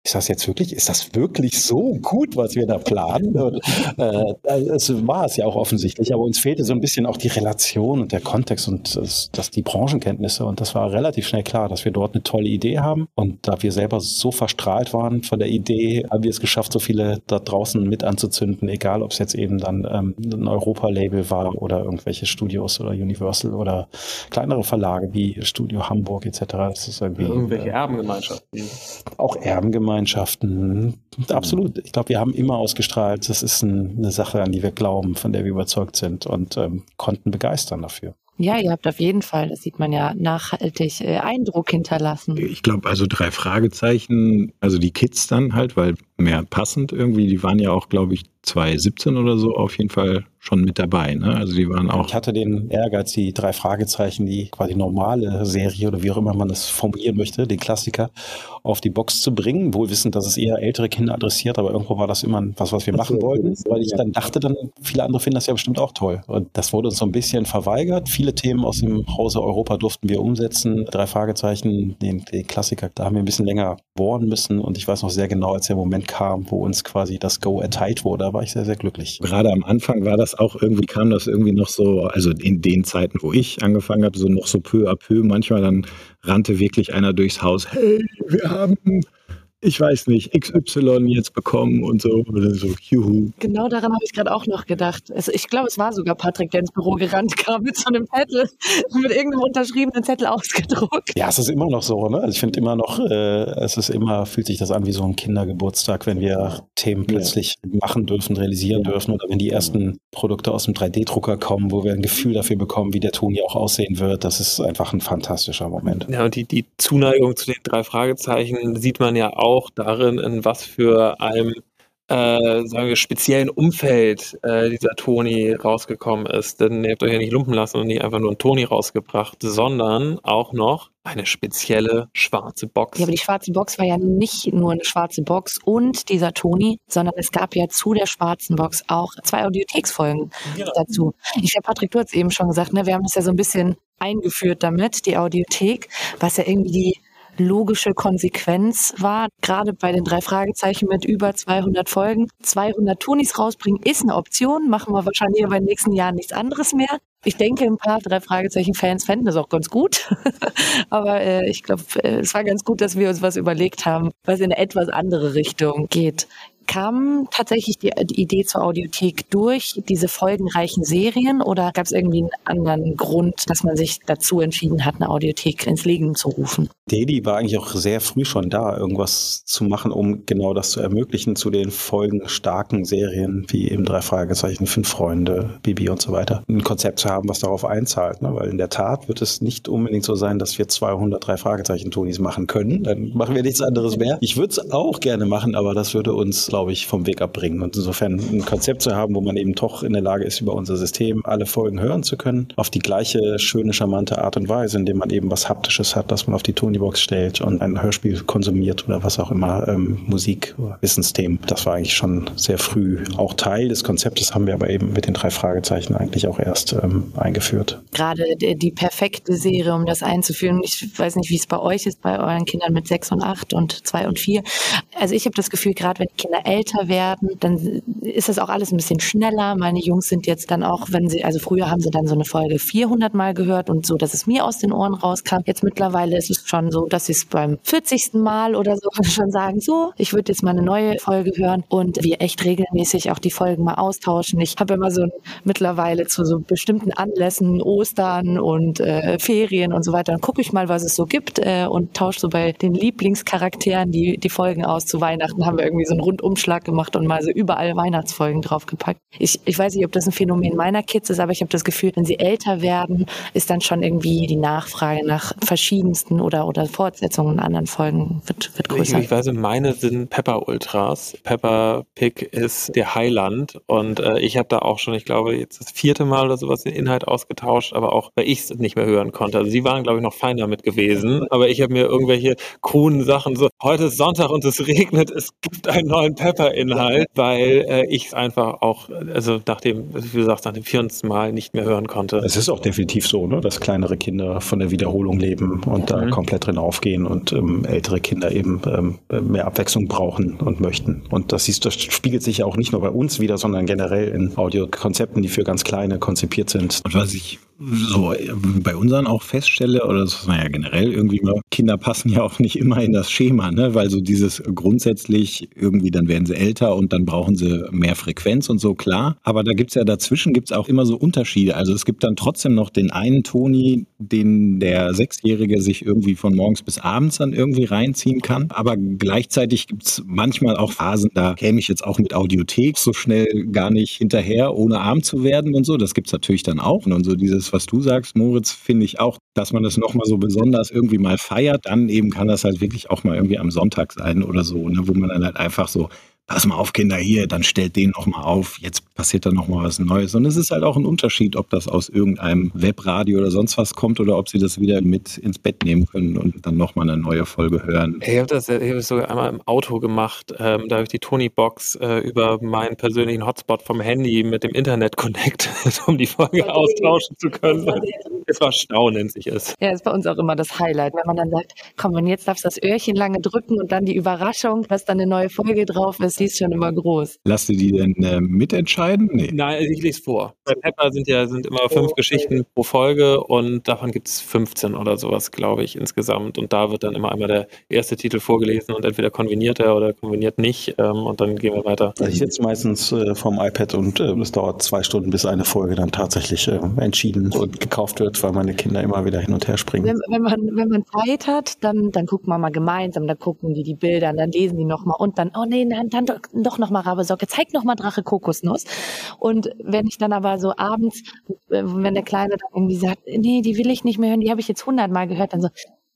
ist das jetzt wirklich, ist das wirklich so gut, was wir da planen? Und, äh, es war es ja auch offensichtlich, aber uns fehlte so ein bisschen auch die Relation und der Kontext und das, das die Branchenkenntnisse. Und das war relativ schnell klar, dass wir dort eine tolle Idee haben. Und da wir selber so verstrahlt waren von der Idee, haben wir es geschafft, so viele da draußen mit anzuzünden, egal ob es jetzt eben dann ähm, ein Europa-Label war oder irgendwelche Studios oder Universal oder kleinere Verlage wie Studio Hamburg etc. Das ist irgendwie, Irgendwelche Erbengemeinschaften. Auch Erbengemeinschaften. Absolut. Ich glaube, wir haben immer ausgestrahlt, das ist ein, eine Sache, an die wir glauben, von der wir überzeugt sind und ähm, konnten begeistern dafür. Ja, ihr habt auf jeden Fall, das sieht man ja, nachhaltig äh, Eindruck hinterlassen. Ich glaube, also drei Fragezeichen, also die Kids dann halt, weil mehr passend irgendwie, die waren ja auch, glaube ich, 2017 oder so auf jeden Fall schon mit dabei. Ne? Also die waren auch. Ich hatte den Ehrgeiz, die drei Fragezeichen, die quasi normale Serie oder wie auch immer man das formulieren möchte, den Klassiker, auf die Box zu bringen, wohl wissend, dass es eher ältere Kinder adressiert, aber irgendwo war das immer was, was wir machen wollten, weil ich dann dachte, dann viele andere finden das ja bestimmt auch toll. Und das wurde uns so ein bisschen verweigert. Viele Themen aus dem Hause Europa durften wir umsetzen. Drei Fragezeichen, den, den Klassiker, da haben wir ein bisschen länger bohren müssen und ich weiß noch sehr genau, als der Moment kam, wo uns quasi das Go erteilt wurde, da war ich sehr, sehr glücklich. Gerade am Anfang war das auch irgendwie, kam das irgendwie noch so, also in den Zeiten, wo ich angefangen habe, so noch so peu à peu, manchmal dann rannte wirklich einer durchs Haus, hey, wir haben ich weiß nicht, XY jetzt bekommen und so. Oder so, juhu. Genau daran habe ich gerade auch noch gedacht. Also ich glaube, es war sogar Patrick, der ins Büro gerannt (laughs) kam mit so einem Zettel, mit irgendeinem unterschriebenen Zettel ausgedruckt. Ja, es ist immer noch so, ne? Also ich finde immer noch, äh, es ist immer, fühlt sich das an wie so ein Kindergeburtstag, wenn wir Themen plötzlich ja. machen dürfen, realisieren ja. dürfen oder wenn die ersten Produkte aus dem 3D-Drucker kommen, wo wir ein Gefühl dafür bekommen, wie der Toni auch aussehen wird. Das ist einfach ein fantastischer Moment. Ja, und die, die Zuneigung zu den drei Fragezeichen sieht man ja auch auch darin, in was für einem äh, sagen wir, speziellen Umfeld äh, dieser Toni rausgekommen ist. Denn ihr habt euch ja nicht lumpen lassen und nicht einfach nur einen Toni rausgebracht, sondern auch noch eine spezielle schwarze Box. Ja, aber die schwarze Box war ja nicht nur eine schwarze Box und dieser Toni, sondern es gab ja zu der schwarzen Box auch zwei Audiotheksfolgen genau. dazu. Ich habe Patrick, du hast eben schon gesagt, ne, wir haben das ja so ein bisschen eingeführt damit, die Audiothek, was ja irgendwie die logische Konsequenz war. Gerade bei den drei Fragezeichen mit über 200 Folgen. 200 Tonis rausbringen ist eine Option. Machen wir wahrscheinlich aber in den nächsten Jahren nichts anderes mehr. Ich denke, ein paar drei Fragezeichen-Fans fänden das auch ganz gut. (laughs) aber äh, ich glaube, äh, es war ganz gut, dass wir uns was überlegt haben, was in eine etwas andere Richtung geht kam tatsächlich die, die, Idee zur Audiothek durch diese folgenreichen Serien oder gab es irgendwie einen anderen Grund, dass man sich dazu entschieden hat, eine Audiothek ins Leben zu rufen? Daily war eigentlich auch sehr früh schon da, irgendwas zu machen, um genau das zu ermöglichen zu den folgenstarken Serien wie eben drei Fragezeichen, fünf Freunde, Bibi und so weiter. Ein Konzept zu haben, was darauf einzahlt, ne? weil in der Tat wird es nicht unbedingt so sein, dass wir 203 Fragezeichen-Tonis machen können. Dann machen wir nichts anderes mehr. Ich würde es auch gerne machen, aber das würde uns glaube ich, vom Weg abbringen. Und insofern ein Konzept zu haben, wo man eben doch in der Lage ist, über unser System alle Folgen hören zu können, auf die gleiche schöne, charmante Art und Weise, indem man eben was Haptisches hat, das man auf die Tonybox stellt und ein Hörspiel konsumiert oder was auch immer, ähm, Musik Wissensthemen. Das war eigentlich schon sehr früh auch Teil des Konzeptes, haben wir aber eben mit den drei Fragezeichen eigentlich auch erst ähm, eingeführt. Gerade die, perfekte Serie, um das einzuführen. Ich weiß nicht, wie es bei euch ist, bei euren Kindern mit sechs und acht und zwei und vier. Also ich habe das Gefühl, gerade wenn die Älter werden, dann ist das auch alles ein bisschen schneller. Meine Jungs sind jetzt dann auch, wenn sie, also früher haben sie dann so eine Folge 400 Mal gehört und so, dass es mir aus den Ohren rauskam. Jetzt mittlerweile ist es schon so, dass sie es beim 40. Mal oder so (laughs) schon sagen, so, ich würde jetzt mal eine neue Folge hören und wir echt regelmäßig auch die Folgen mal austauschen. Ich habe immer so ein, mittlerweile zu so bestimmten Anlässen, Ostern und äh, Ferien und so weiter, dann gucke ich mal, was es so gibt äh, und tausche so bei den Lieblingscharakteren die, die Folgen aus. Zu Weihnachten haben wir irgendwie so einen Rundum Umschlag gemacht und mal so überall Weihnachtsfolgen draufgepackt. Ich, ich weiß nicht, ob das ein Phänomen meiner Kids ist, aber ich habe das Gefühl, wenn sie älter werden, ist dann schon irgendwie die Nachfrage nach verschiedensten oder, oder Fortsetzungen in anderen Folgen wird, wird größer. Ich, ich weiß, meine sind Pepper Ultras. Pepper Pig ist der Highland und äh, ich habe da auch schon, ich glaube, jetzt das vierte Mal oder sowas den Inhalt ausgetauscht, aber auch, weil ich es nicht mehr hören konnte. Also sie waren, glaube ich, noch fein damit gewesen, aber ich habe mir irgendwelche coolen Sachen so, heute ist Sonntag und es regnet, es gibt einen neuen Pepper-Inhalt, weil äh, ich es einfach auch, also nachdem, wie du sagst, nach dem 40. Mal nicht mehr hören konnte. Es ist auch definitiv so, ne, dass kleinere Kinder von der Wiederholung leben und da Mhm. komplett drin aufgehen und ähm, ältere Kinder eben ähm, mehr Abwechslung brauchen und möchten. Und das, siehst, das spiegelt sich ja auch nicht nur bei uns wieder, sondern generell in Audiokonzepten, die für ganz kleine konzipiert sind. Und was ich so bei unseren auch feststelle, oder das ist ja generell irgendwie Kinder passen ja auch nicht immer in das Schema, ne? weil so dieses grundsätzlich irgendwie, dann werden sie älter und dann brauchen sie mehr Frequenz und so, klar. Aber da gibt's ja dazwischen gibt's auch immer so Unterschiede. Also es gibt dann trotzdem noch den einen Toni, den der Sechsjährige sich irgendwie von morgens bis abends dann irgendwie reinziehen kann. Aber gleichzeitig gibt's manchmal auch Phasen, da käme ich jetzt auch mit Audiothek so schnell gar nicht hinterher, ohne arm zu werden und so. Das gibt's natürlich dann auch. Und so dieses, was du sagst, Moritz, finde ich auch, dass man das nochmal so besonders irgendwie mal feiert. Dann eben kann das halt wirklich auch mal irgendwie am Sonntag sein oder so, ne, wo man dann halt einfach so, pass mal auf, Kinder, hier, dann stellt den noch mal auf, jetzt passiert da noch mal was Neues. Und es ist halt auch ein Unterschied, ob das aus irgendeinem Webradio oder sonst was kommt oder ob sie das wieder mit ins Bett nehmen können und dann noch mal eine neue Folge hören. Ich habe das, ich hab das sogar einmal im Auto gemacht. Ähm, da habe ich die Tony-Box äh, über meinen persönlichen Hotspot vom Handy mit dem Internet connected, (laughs) um die Folge austauschen zu können. Es war Stau, nennt sich es. Ja, ist bei uns auch immer das Highlight, wenn man dann sagt, komm, und jetzt darfst du das Öhrchen lange drücken und dann die Überraschung, dass dann eine neue Folge drauf ist, die ist schon immer groß. Lasst ihr die denn äh, mitentscheiden? Nee. Nein, also ich lese vor. Bei Pepper sind ja sind immer fünf Geschichten pro Folge und davon gibt es 15 oder sowas, glaube ich, insgesamt. Und da wird dann immer einmal der erste Titel vorgelesen und entweder konveniert er oder konveniert nicht. Ähm, und dann gehen wir weiter. Also ich sitze meistens äh, vorm iPad und äh, es dauert zwei Stunden, bis eine Folge dann tatsächlich äh, entschieden und gekauft wird, weil meine Kinder immer wieder hin und her springen. Wenn, wenn, man, wenn man Zeit hat, dann, dann guckt man mal gemeinsam, dann gucken die die Bilder, und dann lesen die nochmal und dann, oh nee, nein, dann doch, doch nochmal Rabesocke, zeig nochmal Drache Kokosnuss. Und wenn ich dann aber so abends, äh, wenn der Kleine dann irgendwie sagt, nee, die will ich nicht mehr hören, die habe ich jetzt hundertmal gehört, dann so,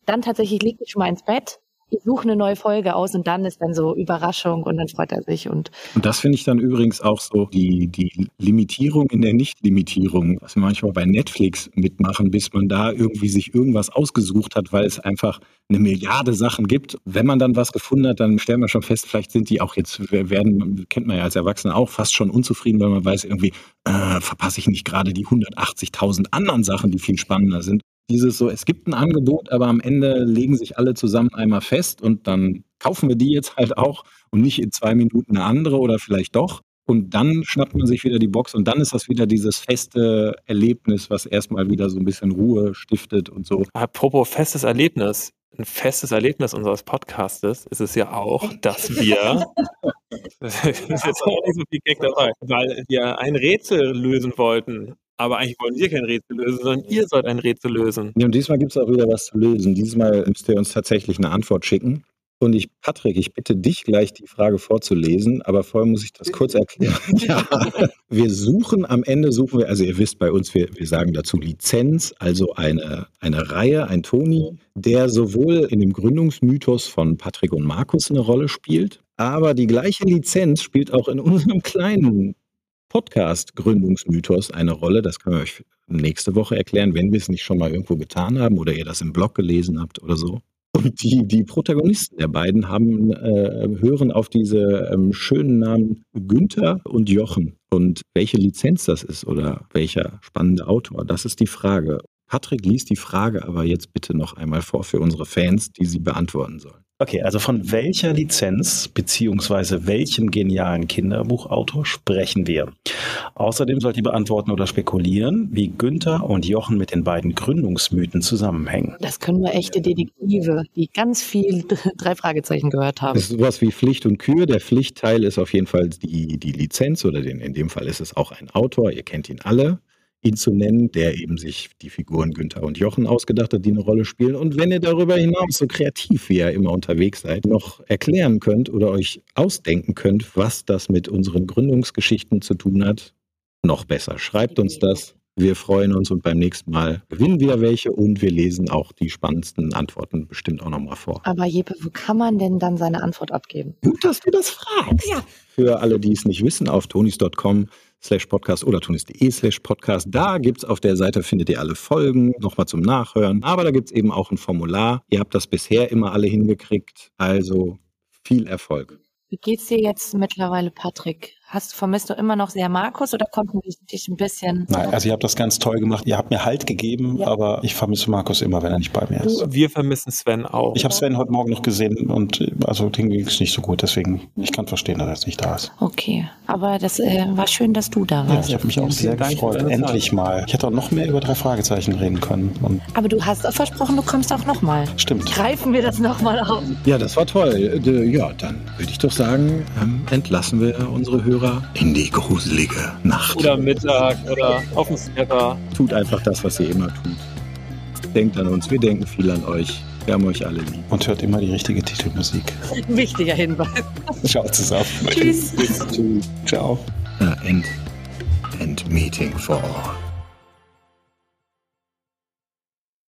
dann tatsächlich leg ich schon mal ins Bett, ich suche eine neue Folge aus und dann ist dann so Überraschung und dann freut er sich und Und das finde ich dann übrigens auch so die, die Limitierung in der Nicht-Limitierung, was wir manchmal bei Netflix mitmachen, bis man da irgendwie sich irgendwas ausgesucht hat, weil es einfach eine Milliarde Sachen gibt. Wenn man dann was gefunden hat, dann stellen wir schon fest, vielleicht sind die auch jetzt, werden, kennt man ja als Erwachsener auch, fast schon unzufrieden, weil man weiß irgendwie, äh, verpasse ich nicht gerade die 180.000 anderen Sachen, die viel spannender sind. Dieses so, es gibt ein Angebot, aber am Ende legen sich alle zusammen einmal fest und dann kaufen wir die jetzt halt auch und nicht in zwei Minuten eine andere oder vielleicht doch. Und dann schnappt man sich wieder die Box und dann ist das wieder dieses feste Erlebnis, was erstmal wieder so ein bisschen Ruhe stiftet und so. Apropos festes Erlebnis. Ein festes Erlebnis unseres Podcastes ist es ja auch, dass wir, (laughs) (laughs) das ist jetzt auch nicht so viel Gag dabei, weil wir ein Rätsel lösen wollten. Aber eigentlich wollen wir kein Rätsel lösen, sondern ihr sollt ein Rätsel lösen. Ja, und diesmal gibt es auch wieder was zu lösen. Diesmal müsst ihr uns tatsächlich eine Antwort schicken. Und ich, Patrick, ich bitte dich gleich die Frage vorzulesen, aber vorher muss ich das kurz erklären. (laughs) ja. Wir suchen am Ende, suchen wir, also ihr wisst bei uns, wir, wir sagen dazu Lizenz, also eine, eine Reihe, ein Toni, der sowohl in dem Gründungsmythos von Patrick und Markus eine Rolle spielt, aber die gleiche Lizenz spielt auch in unserem kleinen Podcast-Gründungsmythos eine Rolle. Das können wir euch nächste Woche erklären, wenn wir es nicht schon mal irgendwo getan haben oder ihr das im Blog gelesen habt oder so. Und die, die Protagonisten der beiden haben, äh, hören auf diese ähm, schönen Namen Günther und Jochen. Und welche Lizenz das ist oder welcher spannende Autor, das ist die Frage. Patrick liest die Frage aber jetzt bitte noch einmal vor für unsere Fans, die sie beantworten sollen. Okay, also von welcher Lizenz beziehungsweise welchem genialen Kinderbuchautor sprechen wir? Außerdem sollt ihr beantworten oder spekulieren, wie Günther und Jochen mit den beiden Gründungsmythen zusammenhängen. das können nur echte Detektive, die ganz viel (laughs) drei Fragezeichen gehört haben. Das ist sowas wie Pflicht und Kür. Der Pflichtteil ist auf jeden Fall die, die Lizenz oder den, in dem Fall ist es auch ein Autor, ihr kennt ihn alle, ihn zu nennen, der eben sich die Figuren Günther und Jochen ausgedacht hat, die eine Rolle spielen. Und wenn ihr darüber hinaus so kreativ wie ihr immer unterwegs seid, noch erklären könnt oder euch ausdenken könnt, was das mit unseren Gründungsgeschichten zu tun hat, noch besser. Schreibt uns das. Wir freuen uns und beim nächsten Mal gewinnen wieder welche und wir lesen auch die spannendsten Antworten bestimmt auch nochmal vor. Aber Jeppe, wo kann man denn dann seine Antwort abgeben? Gut, dass du das fragst. Ja. Für alle, die es nicht wissen, auf tonis.com slash podcast oder tonis.de slash podcast. Da gibt's auf der Seite, findet ihr alle Folgen, nochmal zum Nachhören. Aber da gibt's eben auch ein Formular. Ihr habt das bisher immer alle hingekriegt. Also viel Erfolg. Wie geht's dir jetzt mittlerweile, Patrick? Hast, vermisst du immer noch sehr Markus oder konnten wir dich ein bisschen... Nein, also ihr habt das ganz toll gemacht. Ihr habt mir Halt gegeben, Ja. aber ich vermisse Markus immer, wenn er nicht bei mir ist. Wir vermissen Sven auch. Ich habe Sven heute Morgen noch gesehen und äh, also dem ging es nicht so gut. Deswegen, ich kann verstehen, dass er jetzt nicht da ist. Okay, aber das äh, war schön, dass du da Ja, warst. ich habe mich auch sehr Dank gefreut. Endlich mal. Ich hätte auch noch mehr über drei Fragezeichen reden können. Und Aber du hast auch versprochen, du kommst auch nochmal. stimmt. Greifen wir das nochmal auf. Ja, das war toll. Äh, Ja, dann würde ich doch sagen, ähm, entlassen wir unsere Hörer in die gruselige Nacht. Oder Mittag oder auf dem Snapper. Tut einfach das, was ihr immer tut. Denkt an uns, wir denken viel an euch. Wir haben euch alle lieb. Und hört immer die richtige Titelmusik. Wichtiger Hinweis. Ciao zusammen. Tschüss. Ciao. Uh, end, end meeting for all.